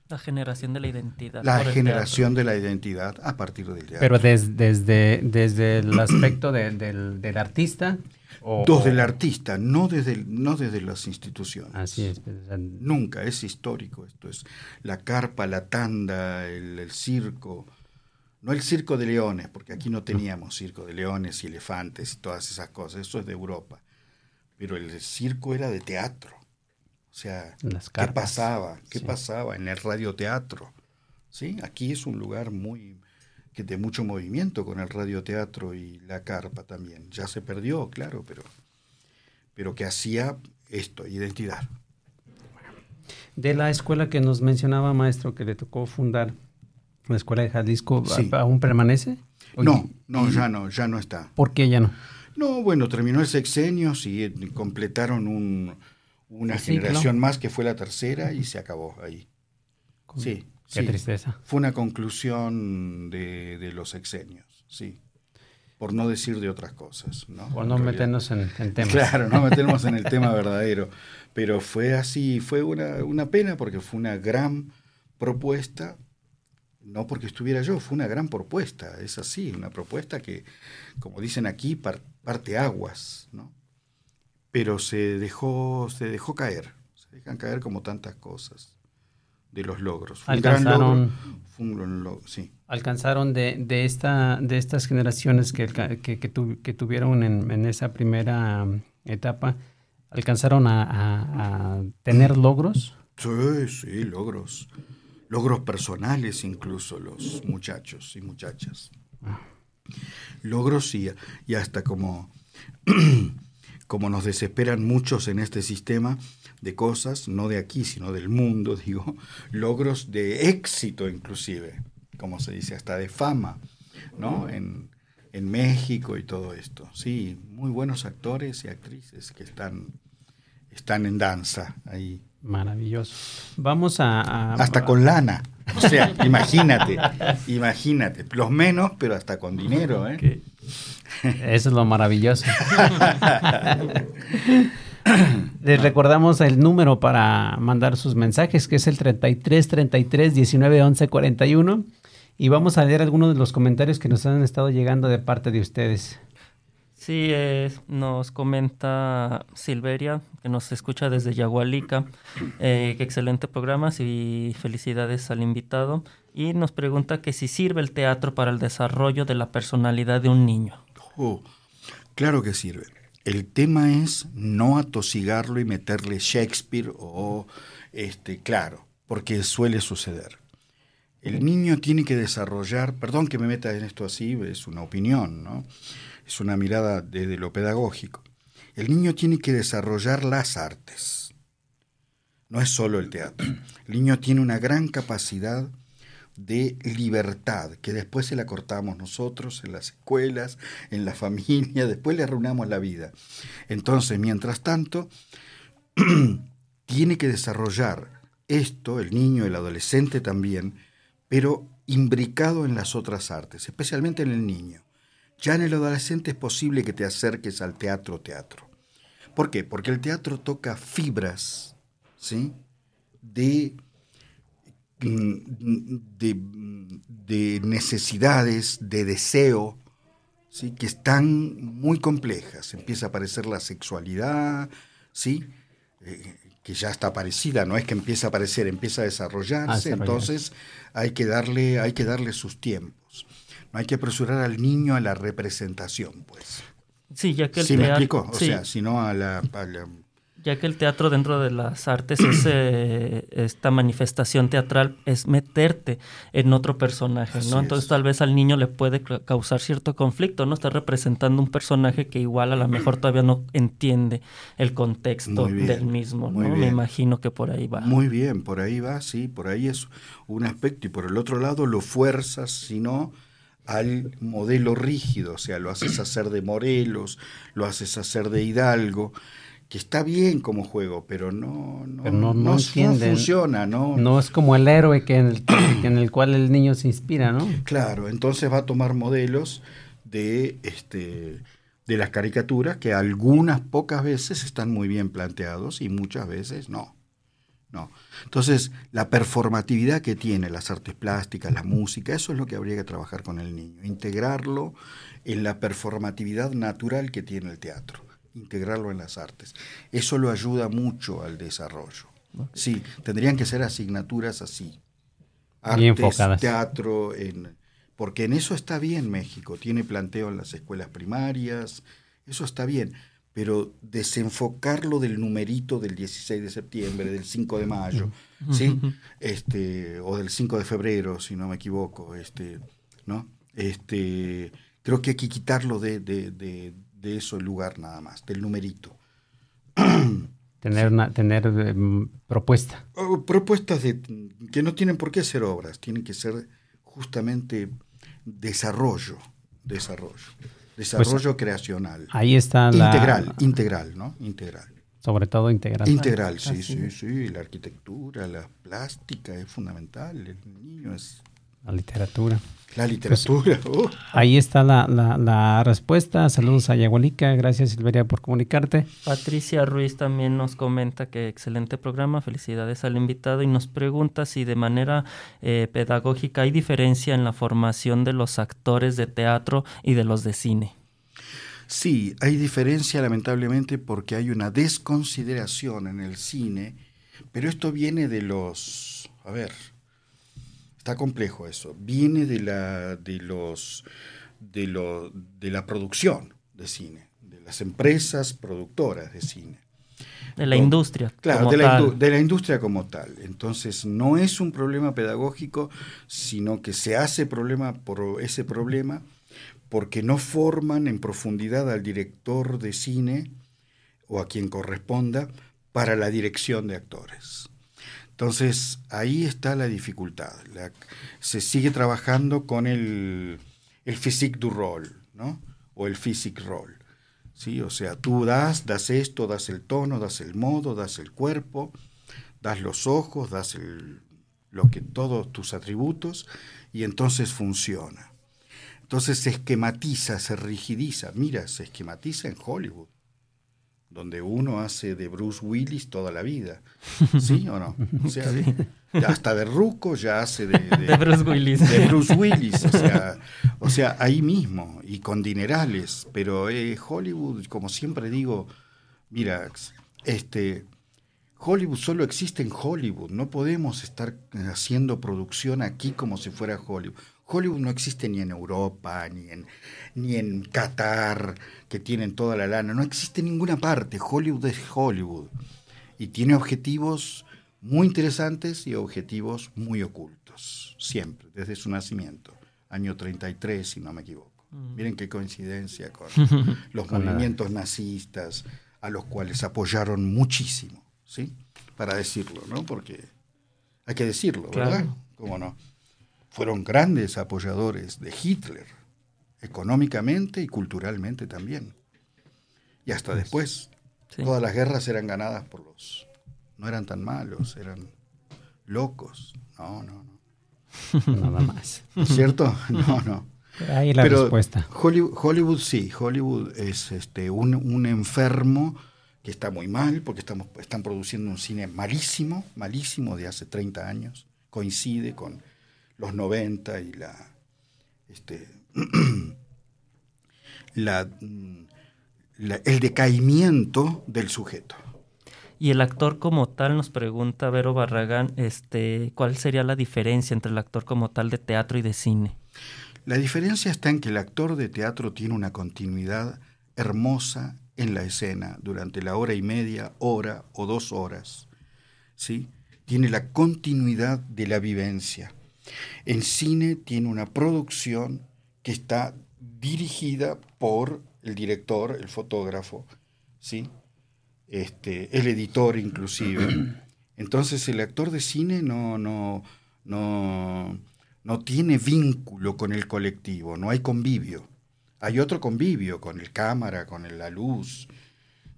La generación de la identidad. La generación de la identidad a partir del teatro. Pero desde, desde el aspecto del, artista. O, desde el artista, no desde, no desde las instituciones. Así es. Pues, Nunca, es histórico esto. Es la carpa, la tanda, el, circo. No el circo de leones, porque aquí no teníamos circo de leones y elefantes y todas esas cosas. Eso es de Europa. Pero el circo era de teatro. O sea, ¿qué pasaba? ¿Qué pasaba en el radioteatro? ¿Sí? Aquí es un lugar muy que de mucho movimiento con el radioteatro y la carpa también. Ya se perdió, claro, pero, pero que hacía esto, identidad. De la escuela que nos mencionaba, maestro, que le tocó fundar, la escuela de Jalisco, ¿aún permanece? no, no, ya no, ya no está. ¿Por qué ya no? No, bueno, terminó el sexenio y completaron un, una generación más que fue la tercera y se acabó ahí. Sí. Qué tristeza. Fue una conclusión de, los exenios, sí. Por no decir de otras cosas. ¿no? Por no meternos en, en temas. Claro, no meternos en el tema verdadero. Pero fue así, fue una, una pena porque fue una gran propuesta no porque estuviera yo, fue una gran propuesta, es así, una propuesta que, como dicen aquí, parte aguas, ¿no? Pero se dejó, se dejó caer, se dejan caer como tantas cosas de los logros. alcanzaron, sí. alcanzaron de, de, esta, de estas generaciones que, que, que, tuvieron en, esa primera um, etapa, ¿alcanzaron a, tener logros? Sí, sí, logros. Logros personales incluso los muchachos y muchachas. Ah. Logros y, y hasta como como nos desesperan muchos en este sistema de cosas, no de aquí, sino del mundo, digo, logros de éxito inclusive, como se dice, hasta de fama, ¿no? En, México y todo esto. Sí, muy buenos actores y actrices que están, están en danza ahí. Maravilloso. Vamos a... hasta con lana. O sea, imagínate, imagínate. Los menos, pero hasta con dinero, ¿eh? Eso es lo maravilloso. Les recordamos el número para mandar sus mensajes, que es el 33 33 19 11 41. Y vamos a leer algunos de los comentarios que nos han estado llegando de parte de ustedes. Sí, nos comenta Silveria, que nos escucha desde Yagualica. Eh, que excelente programa y felicidades al invitado. Y nos pregunta que si sirve el teatro para el desarrollo de la personalidad de un niño. Oh, claro que sirve. El tema es no atosigarlo y meterle Shakespeare o, este, claro, porque suele suceder. El niño tiene que desarrollar, perdón que me meta en esto así, es una opinión, ¿no? Es una mirada desde lo pedagógico. El niño tiene que desarrollar las artes. No es solo el teatro. El niño tiene una gran capacidad de libertad, que después se la cortamos nosotros en las escuelas, en la familia, después le arruinamos la vida. Entonces, mientras tanto, tiene que desarrollar esto, el niño, el adolescente también, pero imbricado en las otras artes, especialmente en el niño. Ya en el adolescente es posible que te acerques al teatro teatro. ¿Por qué? Porque el teatro toca fibras, ¿sí? De Mm, de, necesidades, de deseo, ¿sí? que están muy complejas. Empieza a aparecer la sexualidad, ¿sí? Eh, que ya está aparecida, no es que empieza a aparecer, empieza a desarrollarse, entonces hay que, darle, hay que darle sus tiempos. No hay que apresurar al niño a la representación, pues. Sí, ya que el ¿Sí me explico? O sea, sino a la ya que el teatro dentro de las artes es eh, esta manifestación teatral es meterte en otro personaje, ¿no? Entonces tal vez al niño le puede causar cierto conflicto, ¿no? Está representando un personaje que igual a lo mejor todavía no entiende el contexto del mismo, ¿no? Me imagino que por ahí va. Muy bien, por ahí va, sí, por ahí es un aspecto y por el otro lado lo fuerzas, sino al modelo rígido, o sea, lo haces hacer de Morelos, lo haces hacer de Hidalgo, que está bien como juego, pero no, no, no, funciona, ¿no? No es como el héroe que en, el, en el cual el niño se inspira, ¿no? Claro, entonces va a tomar modelos de, este, de las caricaturas que algunas pocas veces están muy bien planteados y muchas veces no. No. Entonces, la performatividad que tiene las artes plásticas, la música, eso es lo que habría que trabajar con el niño, integrarlo en la performatividad natural que tiene el teatro, integrarlo en las artes. Eso lo ayuda mucho al desarrollo. Sí, tendrían que ser asignaturas así. Artes, teatro, en, porque en eso está bien México, tiene planteo en las escuelas primarias, eso está bien pero desenfocarlo del numerito del 16 de septiembre, del 5 de mayo, ¿sí? Este, o del 5 de febrero, si no me equivoco, este, ¿no? Este, creo que hay que quitarlo de, de, de, de eso el lugar nada más, del numerito. Tener, una, tener em, propuesta. propuestas de, que no tienen por qué ser obras, tienen que ser justamente desarrollo, desarrollo. Desarrollo pues, creacional. Ahí está la... Integral, integral, ¿no? Integral. Sobre todo integral. Integral, sí, sí, sí. La arquitectura, la plástica es fundamental. El niño es... La literatura. La literatura. Pues, oh. Ahí está la, la, respuesta. Saludos a Yagualica. Gracias, Silveria, por comunicarte. Patricia Ruiz también nos comenta que excelente programa. Felicidades al invitado y nos pregunta si de manera eh, pedagógica hay diferencia en la formación de los actores de teatro y de los de cine. Sí, hay diferencia lamentablemente porque hay una desconsideración en el cine, pero esto viene de los... A ver, está complejo eso. Viene de la, de los, de, lo, de la producción de cine, de las empresas productoras de cine. De la industria. Claro, de, La de la industria como tal. Entonces, no es un problema pedagógico, sino que se hace problema por ese problema porque no forman en profundidad al director de cine o a quien corresponda para la dirección de actores. Entonces, ahí está la dificultad. se sigue trabajando con el, el physique du rôle, ¿no? O el physique role. ¿sí? O sea, tú das, das esto, das el tono, das el modo, das el cuerpo, das los ojos, das el, lo que, todos tus atributos, y entonces funciona. Entonces se esquematiza, se rigidiza. Mira, se esquematiza en Hollywood donde uno hace de Bruce Willis toda la vida. ¿Sí o no? O sea, hasta de Ruco ya hace de, Bruce Willis. De Bruce Willis, o sea, ahí mismo, y con dinerales. Pero eh, Hollywood, como siempre digo, mira, este, Hollywood solo existe en Hollywood. No podemos estar haciendo producción aquí como si fuera Hollywood. Hollywood no existe ni en Europa, ni en, ni en Qatar, que tienen toda la lana. No existe en ninguna parte. Hollywood es Hollywood. Y tiene objetivos muy interesantes y objetivos muy ocultos. Siempre, desde su nacimiento. Año 33, si no me equivoco. Mm. Miren qué coincidencia con los movimientos nazistas, a los cuales apoyaron muchísimo, ¿sí? Para decirlo, ¿no? Porque hay que decirlo, ¿verdad? ¿Cómo no? Fueron grandes apoyadores de Hitler, económicamente y culturalmente también. Y hasta pues, después, todas las guerras eran ganadas por los... No eran tan malos, eran locos. No, no, no. Nada más. ¿Cierto? No, no. Ahí la respuesta. Hollywood, sí, Hollywood es este, un, un, enfermo que está muy mal porque estamos, están produciendo un cine malísimo, malísimo de hace 30 años. Coincide con los 90 y la, este, la, el decaimiento del sujeto. Y el actor como tal, nos pregunta Vero Barragán, este, ¿cuál sería la diferencia entre el actor como tal de teatro y de cine? La diferencia está en que el actor de teatro tiene una continuidad hermosa en la escena durante la hora y media, hora o dos horas. ¿sí? Tiene la continuidad de la vivencia. En cine tiene una producción que está dirigida por el director, el fotógrafo, ¿sí? Este, el editor inclusive. Entonces el actor de cine no, no, no, no tiene vínculo con el colectivo, no hay convivio. Hay otro convivio con el cámara, con la luz,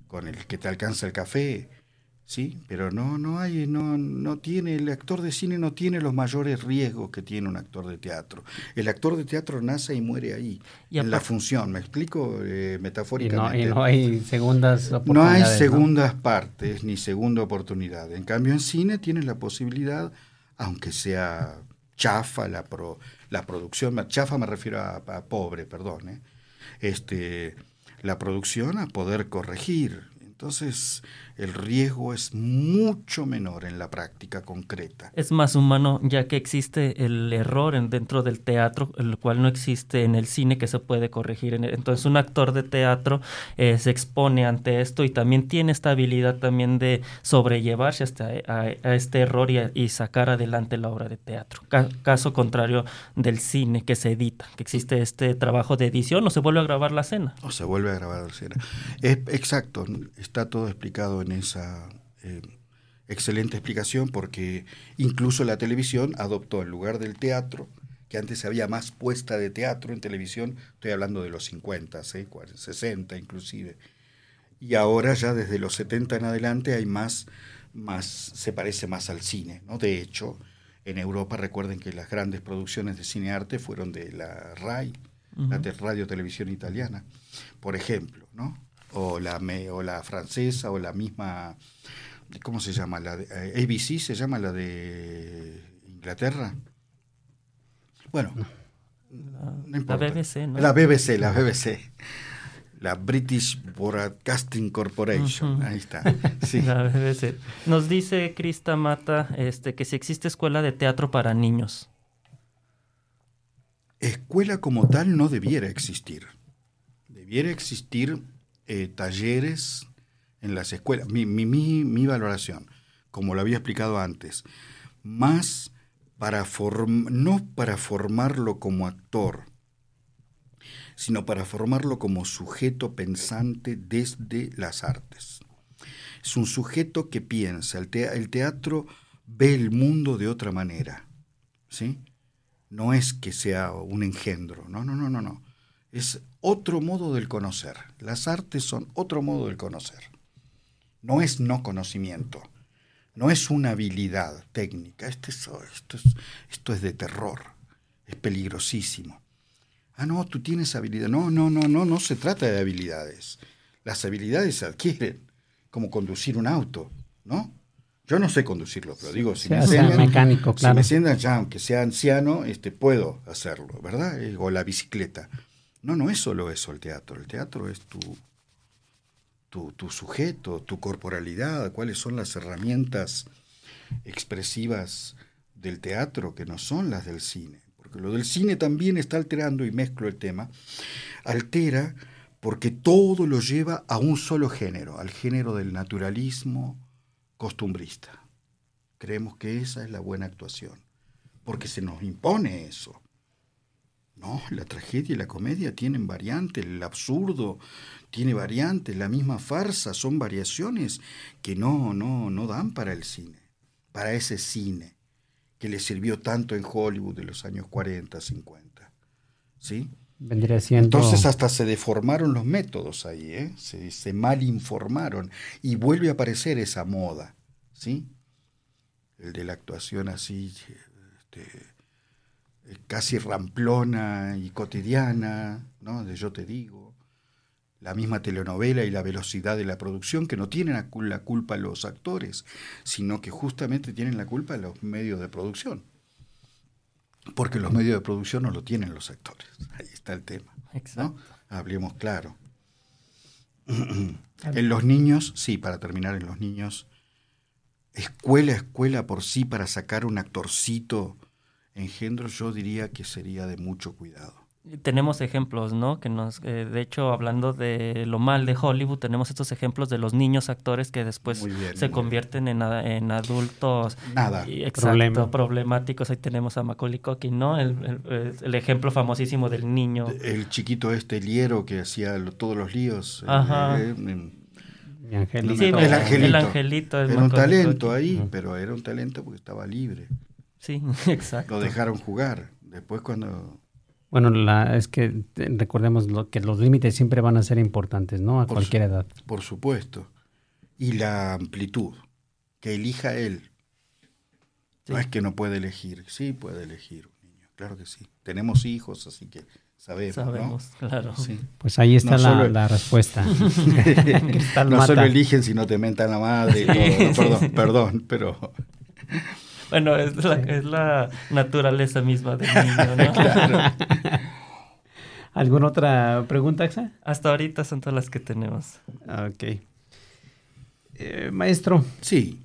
con el que te alcanza el café, sí, pero no, no hay, no, no tiene, el actor de cine no tiene los mayores riesgos que tiene un actor de teatro. El actor de teatro nace y muere ahí, en la función, ¿me explico eh, metafóricamente? Y no, hay segundas No hay segundas partes ni segunda oportunidad. En cambio, en cine tienes la posibilidad, aunque sea chafa la, pro, la producción, chafa me refiero a, pobre, perdón, ¿eh? este, la producción a poder corregir. Entonces, el riesgo es mucho menor en la práctica concreta. Es más humano ya que existe el error en, dentro del teatro, el cual no existe en el cine que se puede corregir. Entonces un actor de teatro eh, se expone ante esto y también tiene esta habilidad también de sobrellevarse hasta a, este error y, sacar adelante la obra de teatro. caso contrario del cine que se edita, que existe este trabajo de edición o se vuelve a grabar la escena. O se vuelve a grabar la escena. Es, exacto, está todo explicado en esa eh, excelente explicación porque incluso la televisión adoptó en lugar del teatro, que antes había más puesta de teatro en televisión, estoy hablando de los 50, 60 inclusive, y ahora ya desde los 70 en adelante hay más, más se parece más al cine, ¿no? De hecho, en Europa recuerden que las grandes producciones de cine arte fueron de la RAI, la Radio Televisión Italiana, por ejemplo, ¿no? O la, o la francesa o la misma, ¿cómo se llama? La de, eh, ABC se llama la de Inglaterra. Bueno, la, BBC, ¿no? La BBC, la BBC. La British Broadcasting Corporation. Ahí está. Sí. La BBC. Nos dice Krista Mata este, que si existe escuela de teatro para niños. Escuela como tal no debiera existir. Debiera existir eh, talleres en las escuelas. Mi, mi, mi, valoración, como lo había explicado antes, más para no para formarlo como actor, sino para formarlo como sujeto pensante desde las artes. Es un sujeto que piensa, el, el teatro ve el mundo de otra manera, ¿sí? No es que sea un engendro, no, no, no, no, no es otro modo del conocer. Las artes son otro modo del conocer. No es no conocimiento, no es una habilidad técnica. Este esto, es, esto es de terror, es peligrosísimo. Ah, no, tú tienes habilidad. No, no, no, no, no se trata de habilidades. Las habilidades se adquieren, como conducir un auto, ¿no? Yo no sé conducirlo, pero digo, si me enseñan, mecánico, claro. si me enseñan ya, aunque sea anciano, este, puedo hacerlo, ¿verdad? Eh, o la bicicleta. No, no es solo eso el teatro. El teatro es tu, tu, sujeto, tu corporalidad, cuáles son las herramientas expresivas del teatro que no son las del cine. Porque lo del cine también está alterando, y mezclo el tema, altera porque todo lo lleva a un solo género, al género del naturalismo costumbrista. Creemos que esa es la buena actuación, porque se nos impone eso. No, la tragedia y la comedia tienen variantes, el absurdo tiene variantes, la misma farsa son variaciones que no, no, no dan para el cine, para ese cine que le sirvió tanto en Hollywood de los años 40, 50. ¿Sí? Vendría siendo... Entonces hasta se deformaron los métodos ahí, ¿eh? se, se mal informaron y vuelve a aparecer esa moda, ¿sí? El de la actuación así, este, casi ramplona y cotidiana, ¿no? de yo te digo, la misma telenovela y la velocidad de la producción, que no tienen la culpa los actores, sino que justamente tienen la culpa los medios de producción. Porque los medios de producción no lo tienen los actores. Ahí está el tema. ¿no? Hablemos claro. en los niños, sí, para terminar, en los niños, escuela, escuela por sí para sacar un actorcito engendros yo diría que sería de mucho cuidado. Tenemos ejemplos, ¿no? Que nos, eh, de hecho, hablando de lo mal de Hollywood, tenemos estos ejemplos de los niños actores que después se convierten en, en, adultos. Nada. exacto, problemáticos. Ahí tenemos a Macaulay Culkin, ¿no? El, el, ejemplo famosísimo del niño. El chiquito este, liero, que hacía todos los líos. Ajá. el, angelito. el angelito. era un talento ahí, pero era un talento porque estaba libre. Sí, exacto. Lo dejaron jugar. Después cuando... Bueno, la, es que recordemos lo, que los límites siempre van a ser importantes, ¿no? A cualquier edad. Por supuesto. Y la amplitud. que elija él. No es que no puede elegir, sí puede elegir un niño, claro que sí. Tenemos hijos, así que sabemos. Sabemos, claro. Pues ahí está la, respuesta. no solo eligen, sino te mentan la madre. perdón, perdón, pero... Bueno, es la, naturaleza misma del niño, ¿no? claro. ¿Alguna otra pregunta, Axa? Hasta ahorita son todas las que tenemos. Ok. Eh, maestro. Sí.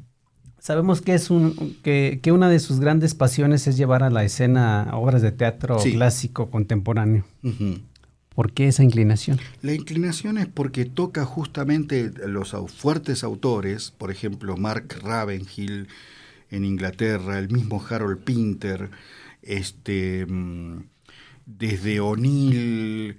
Sabemos que es un que, una de sus grandes pasiones es llevar a la escena obras de teatro clásico contemporáneo. ¿Por qué esa inclinación? La inclinación es porque toca justamente los fuertes autores, por ejemplo, Mark Ravenhill en Inglaterra, el mismo Harold Pinter, este, mm, desde O'Neill,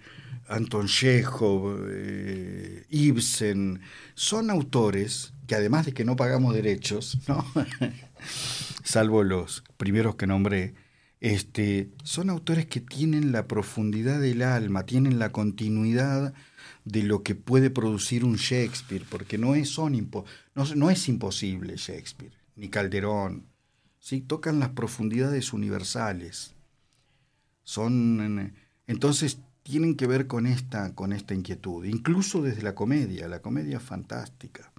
Anton Chekhov, eh, Ibsen, son autores que además de que no pagamos derechos, ¿no? salvo los primeros que nombré, este, son autores que tienen la profundidad del alma, tienen la continuidad de lo que puede producir un Shakespeare, porque no es, son no, es imposible Shakespeare, ni Calderón, ¿sí? tocan las profundidades universales. Son, entonces tienen que ver con esta, con esta inquietud, incluso desde la comedia, la comedia fantástica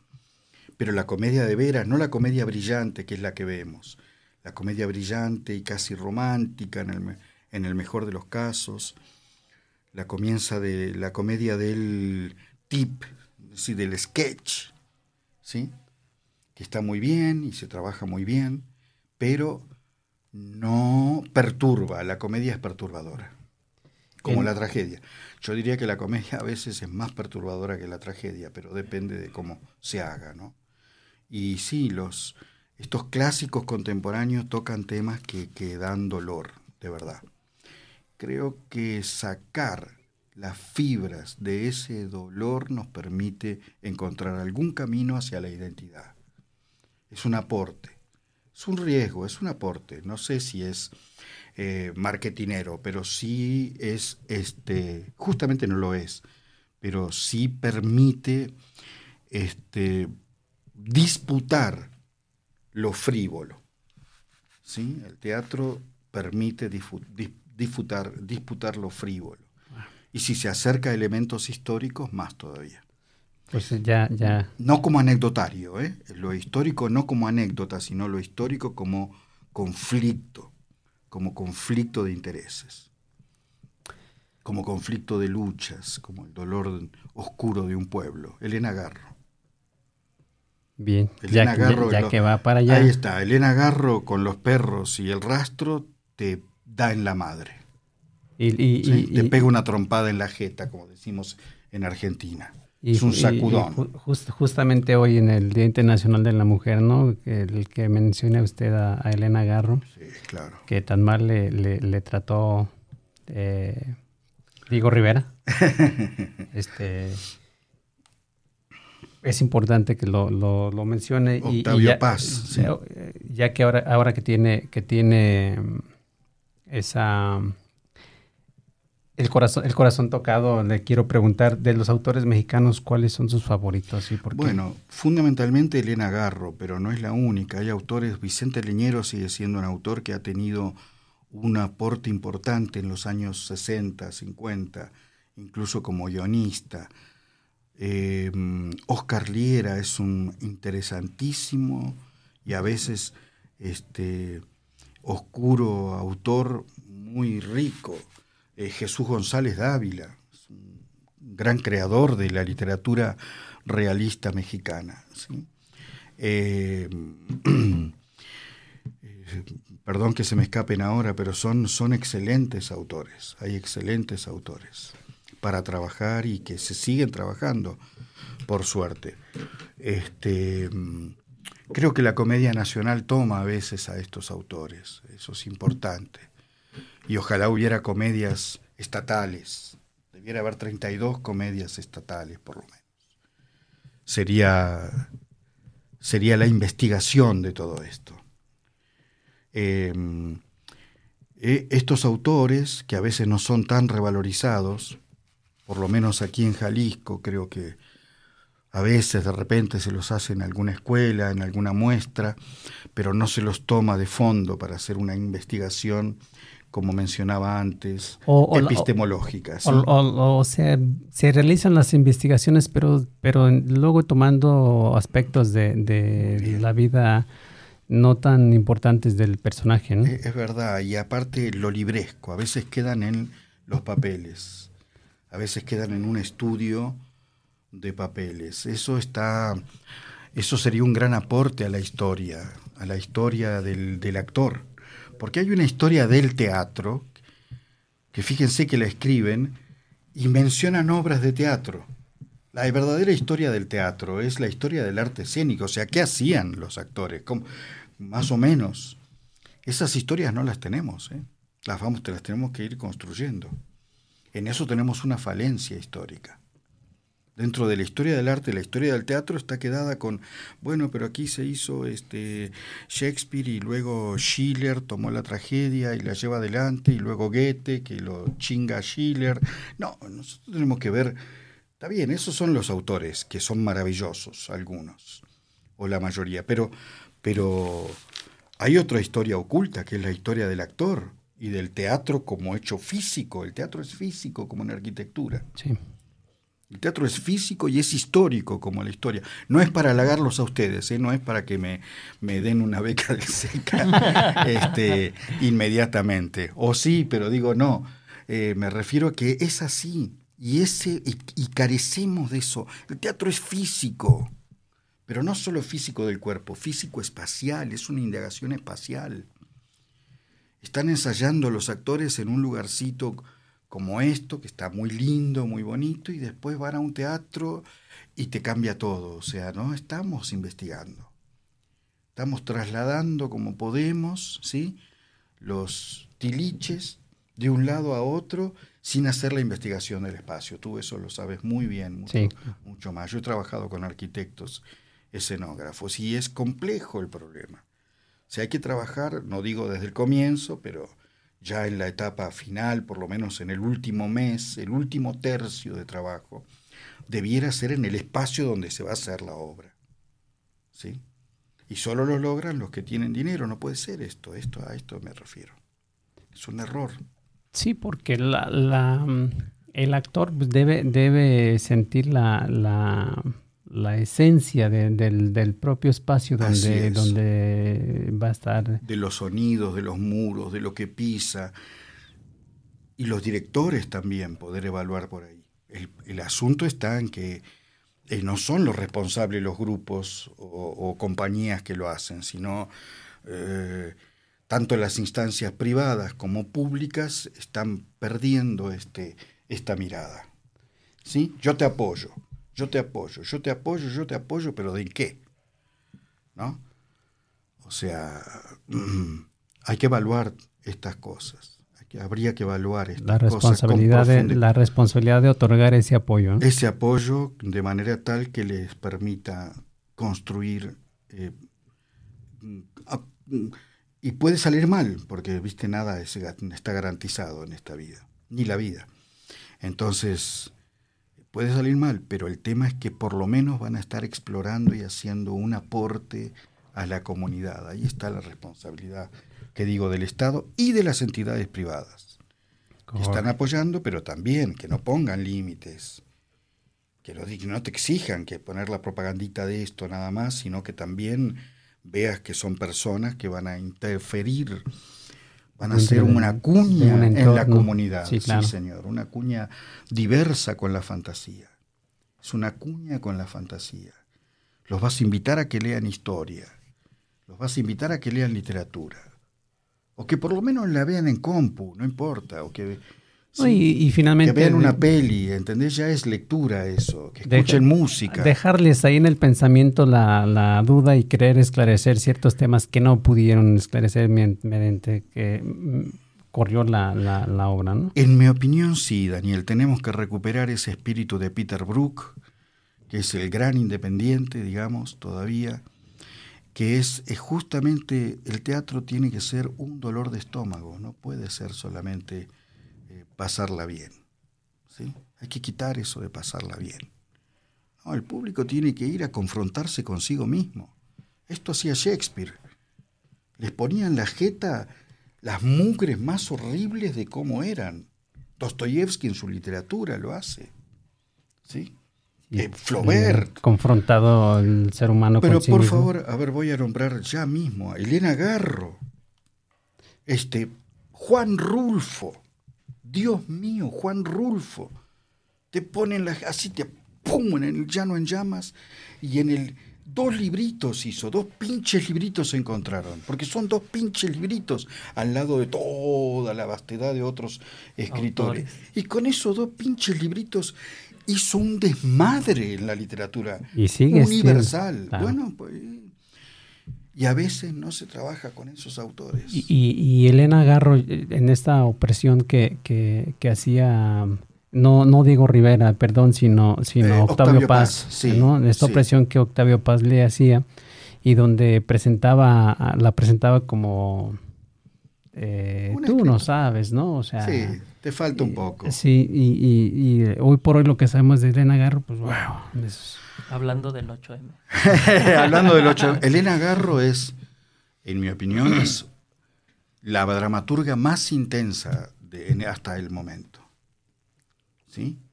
pero la comedia de veras, no la comedia brillante que es la que vemos, la comedia brillante y casi romántica en el, en el mejor de los casos, la comienza de la comedia del tip, sí, del sketch, ¿sí? Que está muy bien y se trabaja muy bien, pero no perturba, la comedia es perturbadora, como la tragedia. Yo diría que la comedia a veces es más perturbadora que la tragedia, pero depende de cómo se haga, ¿no? Y sí, los, estos clásicos contemporáneos tocan temas que, que dan dolor, de verdad. Creo que sacar las fibras de ese dolor nos permite encontrar algún camino hacia la identidad. Es un aporte, es un riesgo, es un aporte. No sé si es eh, marketinero, pero sí es, este, justamente no lo es, pero sí permite este, disputar lo frívolo. ¿sí? El teatro permite disputar, disputar lo frívolo. Y si se acerca a elementos históricos, más todavía. Pues ya, ya. No como anecdotario, ¿eh? Lo histórico no como anécdota, sino lo histórico como conflicto, como conflicto de intereses, como conflicto de luchas, como el dolor oscuro de un pueblo. Elena Garro. Bien, ya, que, va para allá. Ahí está, Elena Garro con los perros y el rastro te da en la madre. Y, te pega una trompada en la jeta, como decimos en Argentina. Es un sacudón. justamente hoy en el Día Internacional de la Mujer, ¿no? El que menciona usted a, Elena Garro. Sí, claro. Que tan mal le, le, trató eh, Diego Rivera. este es importante que lo, lo, mencione. Octavio y, ya, Paz. Ya que ahora, ahora que tiene, que tiene mm, esa el corazón, el corazón tocado, le quiero preguntar de los autores mexicanos cuáles son sus favoritos y por qué. Bueno, fundamentalmente Elena Garro, pero no es la única. Hay autores, Vicente Leñero sigue siendo un autor que ha tenido un aporte importante en los años 60, 50, incluso como guionista. Oscar em, Liera es un interesantísimo y a veces este, oscuro autor muy rico. Eh, Jesús González Dávila, un gran creador de la literatura realista mexicana. Em, eh, perdón que se me escapen ahora, pero son, son excelentes autores, hay excelentes autores para trabajar y que se siguen trabajando, por suerte. Este, creo que la comedia nacional toma a veces a estos autores, eso es importante. Y ojalá hubiera comedias estatales, debiera haber 32 comedias estatales por lo menos. Sería, sería la investigación de todo esto. Em, e, estos autores, que a veces no son tan revalorizados, por lo menos aquí en Jalisco, creo que A veces de repente se los hace en alguna escuela, en alguna muestra, pero no se los toma de fondo para hacer una investigación como mencionaba antes, epistemológica. O, sea, se realizan las investigaciones, pero, pero luego tomando aspectos de, la vida no tan importantes del personaje. Es, es, verdad, y aparte lo libresco, a veces quedan en los papeles, a veces quedan en un estudio de papeles. Eso está, eso sería un gran aporte a la historia, a la historia del, del actor porque hay una historia del teatro, que fíjense que la escriben y mencionan obras de teatro. La verdadera historia del teatro es la historia del arte escénico, o sea, ¿qué hacían los actores? Más o menos. Esas historias no las tenemos, ¿eh? las, vamos, las tenemos que ir construyendo. En eso tenemos una falencia histórica dentro de la historia del arte, la historia del teatro está quedada con, bueno, pero aquí se hizo este Shakespeare y luego Schiller tomó la tragedia y la lleva adelante y luego Goethe que lo chinga Schiller. No, nosotros tenemos que ver, está bien, esos son los autores que son maravillosos, algunos, o la mayoría, pero, pero hay otra historia oculta que es la historia del actor y del teatro como hecho físico. El teatro es físico como en arquitectura. Sí. El teatro es físico y es histórico como la historia. No es para halagarlos a ustedes, ¿eh? no es para que me, me, den una beca de seca este, inmediatamente. O sí, pero digo no. Eh, me refiero a que es así y, ese, y, carecemos de eso. El teatro es físico, pero no solo físico del cuerpo, físico espacial, es una indagación espacial. Están ensayando los actores en un lugarcito como esto, que está muy lindo, muy bonito, y después van a un teatro y te cambia todo. O sea, no estamos investigando. Estamos trasladando como podemos, ¿sí? Los tiliches de un lado a otro sin hacer la investigación del espacio. Tú eso lo sabes muy bien, mucho, mucho más. Yo he trabajado con arquitectos escenógrafos y es complejo el problema. O sea, hay que trabajar, no digo desde el comienzo, pero ya en la etapa final, por lo menos en el último mes, el último tercio de trabajo, debiera ser en el espacio donde se va a hacer la obra. ¿Sí? Y solo lo logran los que tienen dinero. No puede ser esto, esto a esto me refiero. Es un error. Sí, porque la, el actor debe, debe sentir la, la la esencia del, propio espacio donde, donde va a estar. De los sonidos, de los muros, de lo que pisa. Y los directores también poder evaluar por ahí. El, asunto está en que eh, no son los responsables los grupos o, compañías que lo hacen, sino eh, tanto las instancias privadas como públicas están perdiendo este, esta mirada. ¿Sí? Yo te apoyo yo te apoyo, yo te apoyo, yo te apoyo, pero ¿de qué? ¿No? O sea, hay que evaluar estas cosas. habría que evaluar estas la responsabilidad cosas. De, la responsabilidad de otorgar ese apoyo. Ese apoyo de manera tal que les permita construir. Eh, y puede salir mal, porque, viste, nada está garantizado en esta vida, ni la vida. Entonces, Puede salir mal, pero el tema es que por lo menos van a estar explorando y haciendo un aporte a la comunidad. Ahí está la responsabilidad, que digo, del Estado y de las entidades privadas. Que están apoyando, pero también que no pongan límites, que, que no te exijan que poner la propagandita de esto nada más, sino que también veas que son personas que van a interferir van a ser una cuña en la comunidad. Sí, señor, una cuña diversa con la fantasía. Es una cuña con la fantasía. Los vas a invitar a que lean historia, los vas a invitar a que lean literatura, o que por lo menos la vean en compu, no importa, o que y, finalmente... Que vean una peli, ¿entendés? Ya es lectura eso, que escuchen música. Dejarles ahí en el pensamiento la, duda y querer esclarecer ciertos temas que no pudieron esclarecer mediante que mm, corrió la, la, obra, ¿no? En mi opinión sí, Daniel, tenemos que recuperar ese espíritu de Peter Brook, que es el gran independiente, digamos, todavía, que es, es justamente el teatro tiene que ser un dolor de estómago, no puede ser solamente pasarla bien. ¿sí? Hay que quitar eso de pasarla bien. No, el público tiene que ir a confrontarse consigo mismo. Esto hacía Shakespeare. Les ponían la jeta las mugres más horribles de cómo eran. Dostoyevsky en su literatura lo hace. ¿Sí? Eh, Flaubert. Confrontado el ser humano Pero por favor, a ver, voy a nombrar ya mismo a Elena Garro. Este, Juan Rulfo. Dios mío, Juan Rulfo. Te ponen la, así, te pum, en el llano en llamas y en el dos libritos hizo, dos pinches libritos se encontraron, porque son dos pinches libritos al lado de toda la vastedad de otros escritores. Y con esos dos pinches libritos hizo un desmadre en la literatura y sigue universal. Bueno, pues y a veces no se trabaja con esos autores. Y, y, Elena Garro, en esta opresión que, que, que hacía no, no Diego Rivera, perdón, sino, sino eh, Octavio, Paz, ¿no? Esta opresión que Octavio Paz le hacía y donde presentaba, la presentaba como eh, tú no sabes, ¿no? O sea, sí, te falta un poco. Sí, y, y, hoy por hoy lo que sabemos de Elena Garro, pues wow. Hablando del 8M. Hablando del 8M. Elena Garro es, en mi opinión, es la dramaturga más intensa hasta el momento.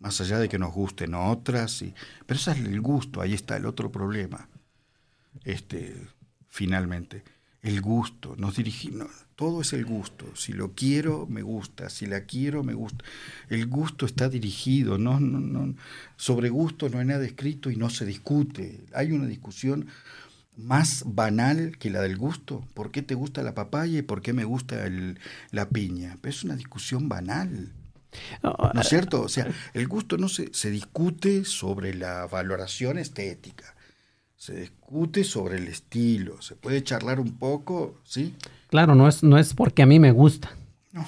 Más allá de que nos gusten otras, y, pero ese es el gusto, ahí está el otro problema. Este, finalmente, el gusto, nos dirigimos, todo es el gusto. Si lo quiero, me gusta, si la quiero, me gusta. El gusto está dirigido, no, no, no, sobre gusto no hay nada escrito y no se discute. Hay una discusión más banal que la del gusto. ¿Por qué te gusta la papaya y por qué me gusta la piña? Pero es una discusión banal. ¿No es cierto? O sea, el gusto no se, se discute sobre la valoración estética, se discute sobre el estilo, se puede charlar un poco, ¿sí? Claro, no es, no es porque a mí me gusta. No,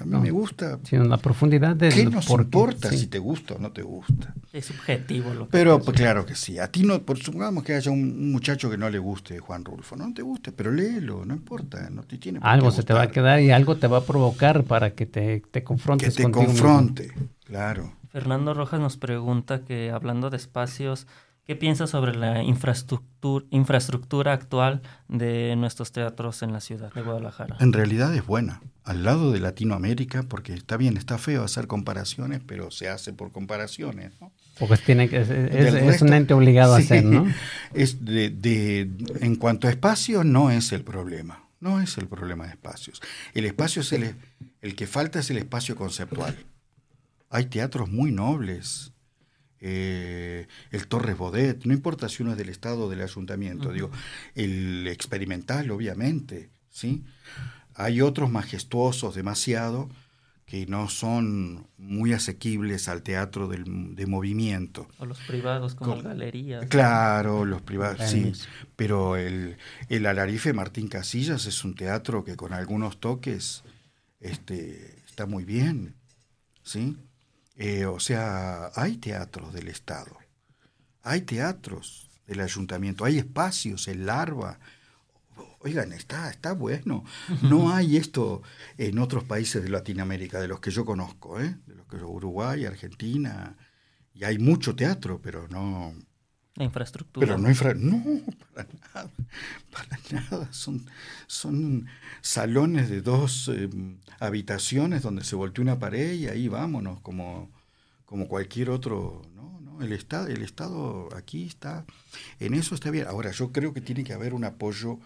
a mí me gusta. Sino la profundidad de... ¿Qué nos importa si te gusta o no te gusta? Es subjetivo lo que Pero pues, claro que sí. A ti no, por supongamos que haya un, muchacho que no le guste Juan Rulfo. No te guste, pero léelo, no importa. No te tiene algo se te va a quedar y algo te va a provocar para que te, te confrontes Que te confronte, claro. Fernando Rojas nos pregunta que hablando de espacios ¿Qué piensas sobre la infraestructura, infraestructura actual de nuestros teatros en la ciudad de Guadalajara? En realidad es buena, al lado de Latinoamérica, porque está bien, está feo hacer comparaciones, pero se hace por comparaciones. ¿no? Porque tiene que, es, un ente obligado a hacer, ¿no? Es de, en cuanto a espacio, no es el problema. No es el problema de espacios. El espacio es el, el que falta es el espacio conceptual. Hay teatros muy nobles, eh, el Torres Bodet, no importa si uno es del Estado o del Ayuntamiento, digo, el experimental, obviamente, ¿sí? Hay otros majestuosos demasiado que no son muy asequibles al teatro del, de movimiento. O los privados como, galerías. Claro, los privados, sí. Pero el, el Alarife Martín Casillas es un teatro que con algunos toques este, está muy bien, ¿sí? Eh, o sea, hay teatros del Estado, hay teatros del ayuntamiento, hay espacios, el larva. Oigan, está, está bueno. No hay esto en otros países de Latinoamérica, de los que yo conozco, ¿eh? de los que Uruguay, Argentina, y hay mucho teatro, pero no, la infraestructura. Pero no, infra no para nada, para nada. Son, son salones de dos eh, habitaciones donde se volteó una pared y ahí vámonos, como, como cualquier otro. No, no, el Estado, el Estado aquí está, en eso está bien. Ahora, yo creo que tiene que haber un apoyo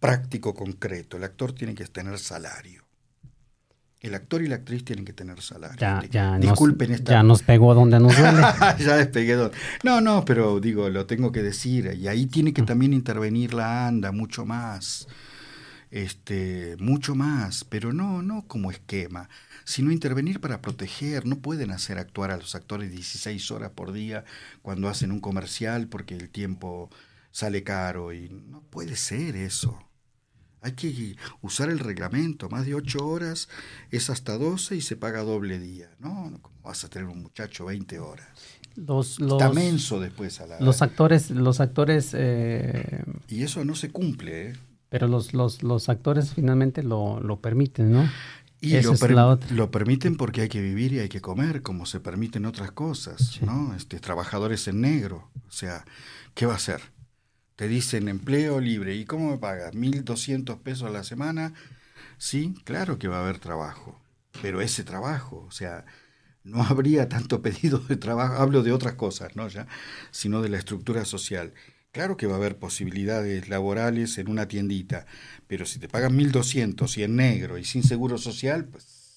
práctico, concreto. El actor tiene que tener salario. El actor y la actriz tienen que tener salario. Ya, ya Disculpen nos, Ya nos pegó donde nos duele. ya despegué donde. No, no, pero digo, lo tengo que decir. Y ahí tiene que también intervenir la ANDA mucho más. Este, mucho más, pero no, no como esquema, sino intervenir para proteger. No pueden hacer actuar a los actores 16 horas por día cuando hacen un comercial porque el tiempo sale caro y no puede ser eso. Hay que usar el reglamento, más de ocho horas es hasta 12 y se paga doble día. No, ¿cómo vas a tener un muchacho 20 horas? Los, Está menso después a la... Los actores, los actores... Eh, y eso no se cumple, ¿eh? Pero los, los, los actores finalmente lo, lo permiten, ¿no? Y lo, lo, permiten porque hay que vivir y hay que comer, como se permiten otras cosas, ¿no? Este, trabajadores en negro. O sea, ¿qué va a hacer? Te dicen empleo libre. ¿Y cómo me pagas? ¿1.200 pesos a la semana? Sí, claro que va a haber trabajo. Pero ese trabajo, o sea, no habría tanto pedido de trabajo. Hablo de otras cosas, ¿no? Ya, sino de la estructura social. Claro que va a haber posibilidades laborales en una tiendita, pero si te pagan 1.200 y en negro y sin seguro social, pues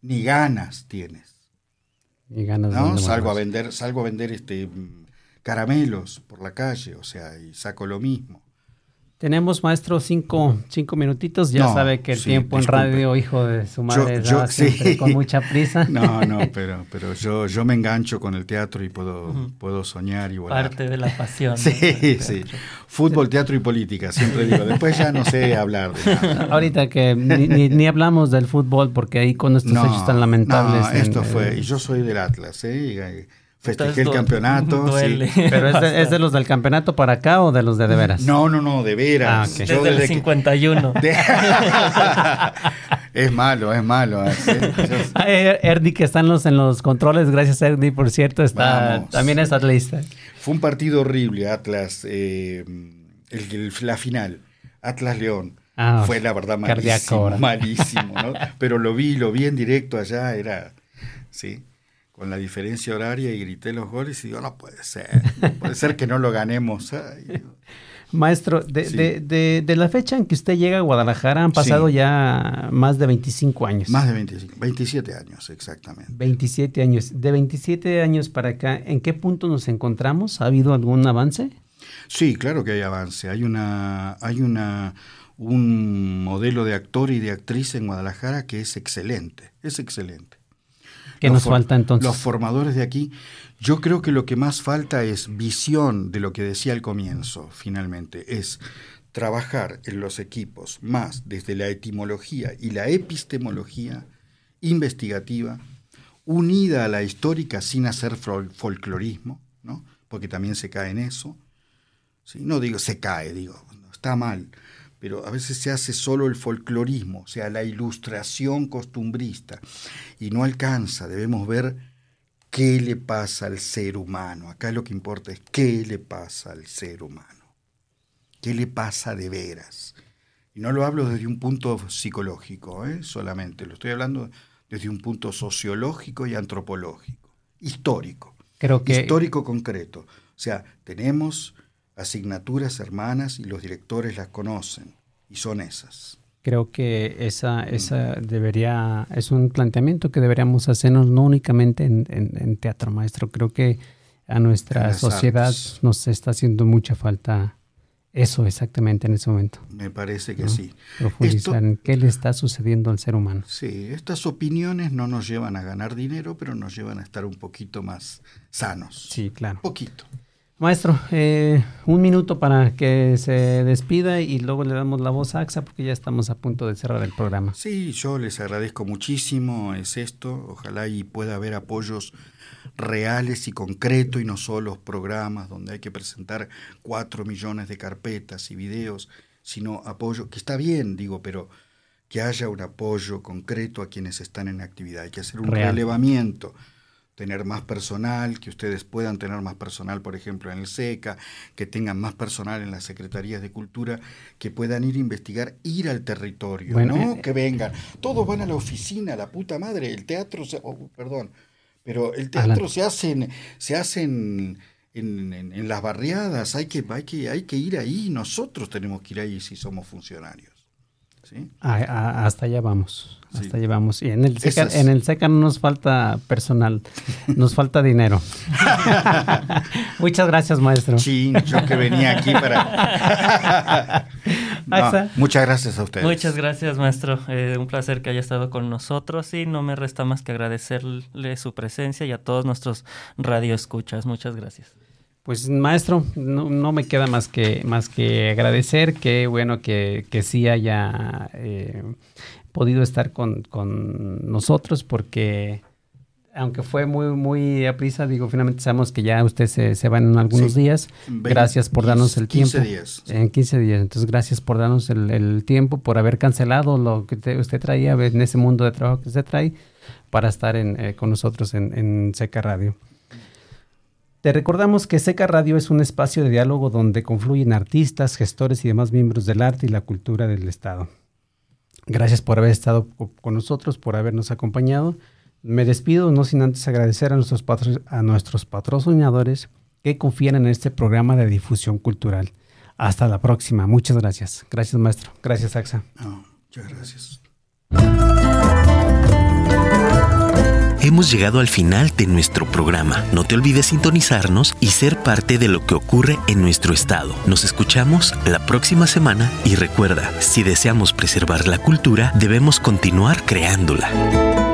ni ganas tienes. Ni ganas. ¿no? Salgo a vender, salgo a vender este caramelos por la calle, o sea, y saco lo mismo. Tenemos, maestro, cinco, cinco minutitos. Ya sabe que el tiempo en radio, hijo de su madre, yo, con mucha prisa. No, no, pero, pero yo, yo me engancho con el teatro y puedo, puedo soñar y volar. Parte de la pasión. Sí, sí. Fútbol, teatro y política, siempre digo. Después ya no sé hablar de nada. Ahorita que ni, ni, hablamos del fútbol, porque ahí con estos hechos tan lamentables. No, esto fue, y yo soy del Atlas, ¿eh? Festejé el campeonato. ¿Pero es de, los del campeonato para acá o de los de de veras? No, no, no, de veras. Ah, Desde, el 51. es malo, es malo. ¿eh? Erdi, que están los, en los controles, gracias Erdi, por cierto, está, también es atlista. Fue un partido horrible, Atlas, eh, el, la final, Atlas León. Ah, fue la verdad malísimo, malísimo, ¿no? Pero lo vi, lo vi en directo allá, era, sí con la diferencia horaria y grité los goles y digo, no puede ser, puede ser que no lo ganemos. Maestro, de, la fecha en que usted llega a Guadalajara han pasado ya más de 25 años. Más de 25, 27 años exactamente. 27 años. De 27 años para acá, ¿en qué punto nos encontramos? ¿Ha habido algún avance? Sí, claro que hay avance. Hay una, hay una, un modelo de actor y de actriz en Guadalajara que es excelente, es excelente. ¿Qué nos falta entonces? Los formadores de aquí, yo creo que lo que más falta es visión de lo que decía al comienzo, finalmente, es trabajar en los equipos más desde la etimología y la epistemología investigativa, unida a la histórica sin hacer folclorismo, ¿no? porque también se cae en eso. ¿sí? No digo se cae, digo, está mal, pero a veces se hace solo el folclorismo, o sea, la ilustración costumbrista, y no alcanza, debemos ver qué le pasa al ser humano. Acá lo que importa es qué le pasa al ser humano, qué le pasa de veras. Y no lo hablo desde un punto psicológico ¿eh? solamente, lo estoy hablando desde un punto sociológico y antropológico, histórico, Creo que... histórico concreto. O sea, tenemos asignaturas hermanas y los directores las conocen y son esas. Creo que esa, esa debería, es un planteamiento que deberíamos hacernos no únicamente en, teatro, maestro. Creo que a nuestra sociedad nos está haciendo mucha falta eso exactamente en ese momento. Me parece que sí. Profundizar en qué le está sucediendo al ser humano. Sí, estas opiniones no nos llevan a ganar dinero, pero nos llevan a estar un poquito más sanos. Sí, claro. Poquito. Maestro, eh, un minuto para que se despida y luego le damos la voz a AXA porque ya estamos a punto de cerrar el programa. Sí, yo les agradezco muchísimo, es esto, ojalá y pueda haber apoyos reales y concretos y no solo programas donde hay que presentar cuatro millones de carpetas y videos, sino apoyo, que está bien, digo, pero que haya un apoyo concreto a quienes están en actividad, hay que hacer un relevamiento tener más personal, que ustedes puedan tener más personal, por ejemplo, en el SECA, que tengan más personal en las secretarías de cultura, que puedan ir a investigar, ir al territorio, ¿no? Eh, que vengan. Todos van a la oficina, la puta madre, el teatro, se, oh, perdón, pero el teatro se hace, se hacen en, en, las barriadas, hay que, hay, que, hay que ir ahí, nosotros tenemos que ir ahí si somos funcionarios. Hasta allá vamos. Hasta llevamos. Y en el, SECA, en el SECA no nos falta personal, nos falta dinero. Muchas gracias, maestro. Sí, yo que venía aquí para... muchas gracias a ustedes. Muchas gracias, maestro. Eh, un placer que haya estado con nosotros y no me resta más que agradecerle su presencia y a todos nuestros radioescuchas. Muchas gracias. Pues maestro, no, me queda más que, más que agradecer, que bueno que, que sí haya eh, podido estar con, nosotros porque aunque fue muy muy a prisa, digo, finalmente sabemos que ya usted se, se va en algunos días. gracias por darnos el tiempo. 15 días. En 15 días. Entonces, gracias por darnos el, tiempo, por haber cancelado lo que usted traía en ese mundo de trabajo que usted trae para estar en, eh, con nosotros en, en Seca Radio. Te recordamos que Seca Radio es un espacio de diálogo donde confluyen artistas, gestores y demás miembros del arte y la cultura del Estado. Gracias por haber estado con nosotros, por habernos acompañado. Me despido, no sin antes agradecer a nuestros, patrocinadores que confían en este programa de difusión cultural. Hasta la próxima. Muchas gracias. Gracias, maestro. Gracias, AXA. muchas gracias. Hemos llegado al final de nuestro programa. No te olvides sintonizarnos y ser parte de lo que ocurre en nuestro estado. Nos escuchamos la próxima semana y recuerda, si deseamos preservar la cultura, debemos continuar creándola.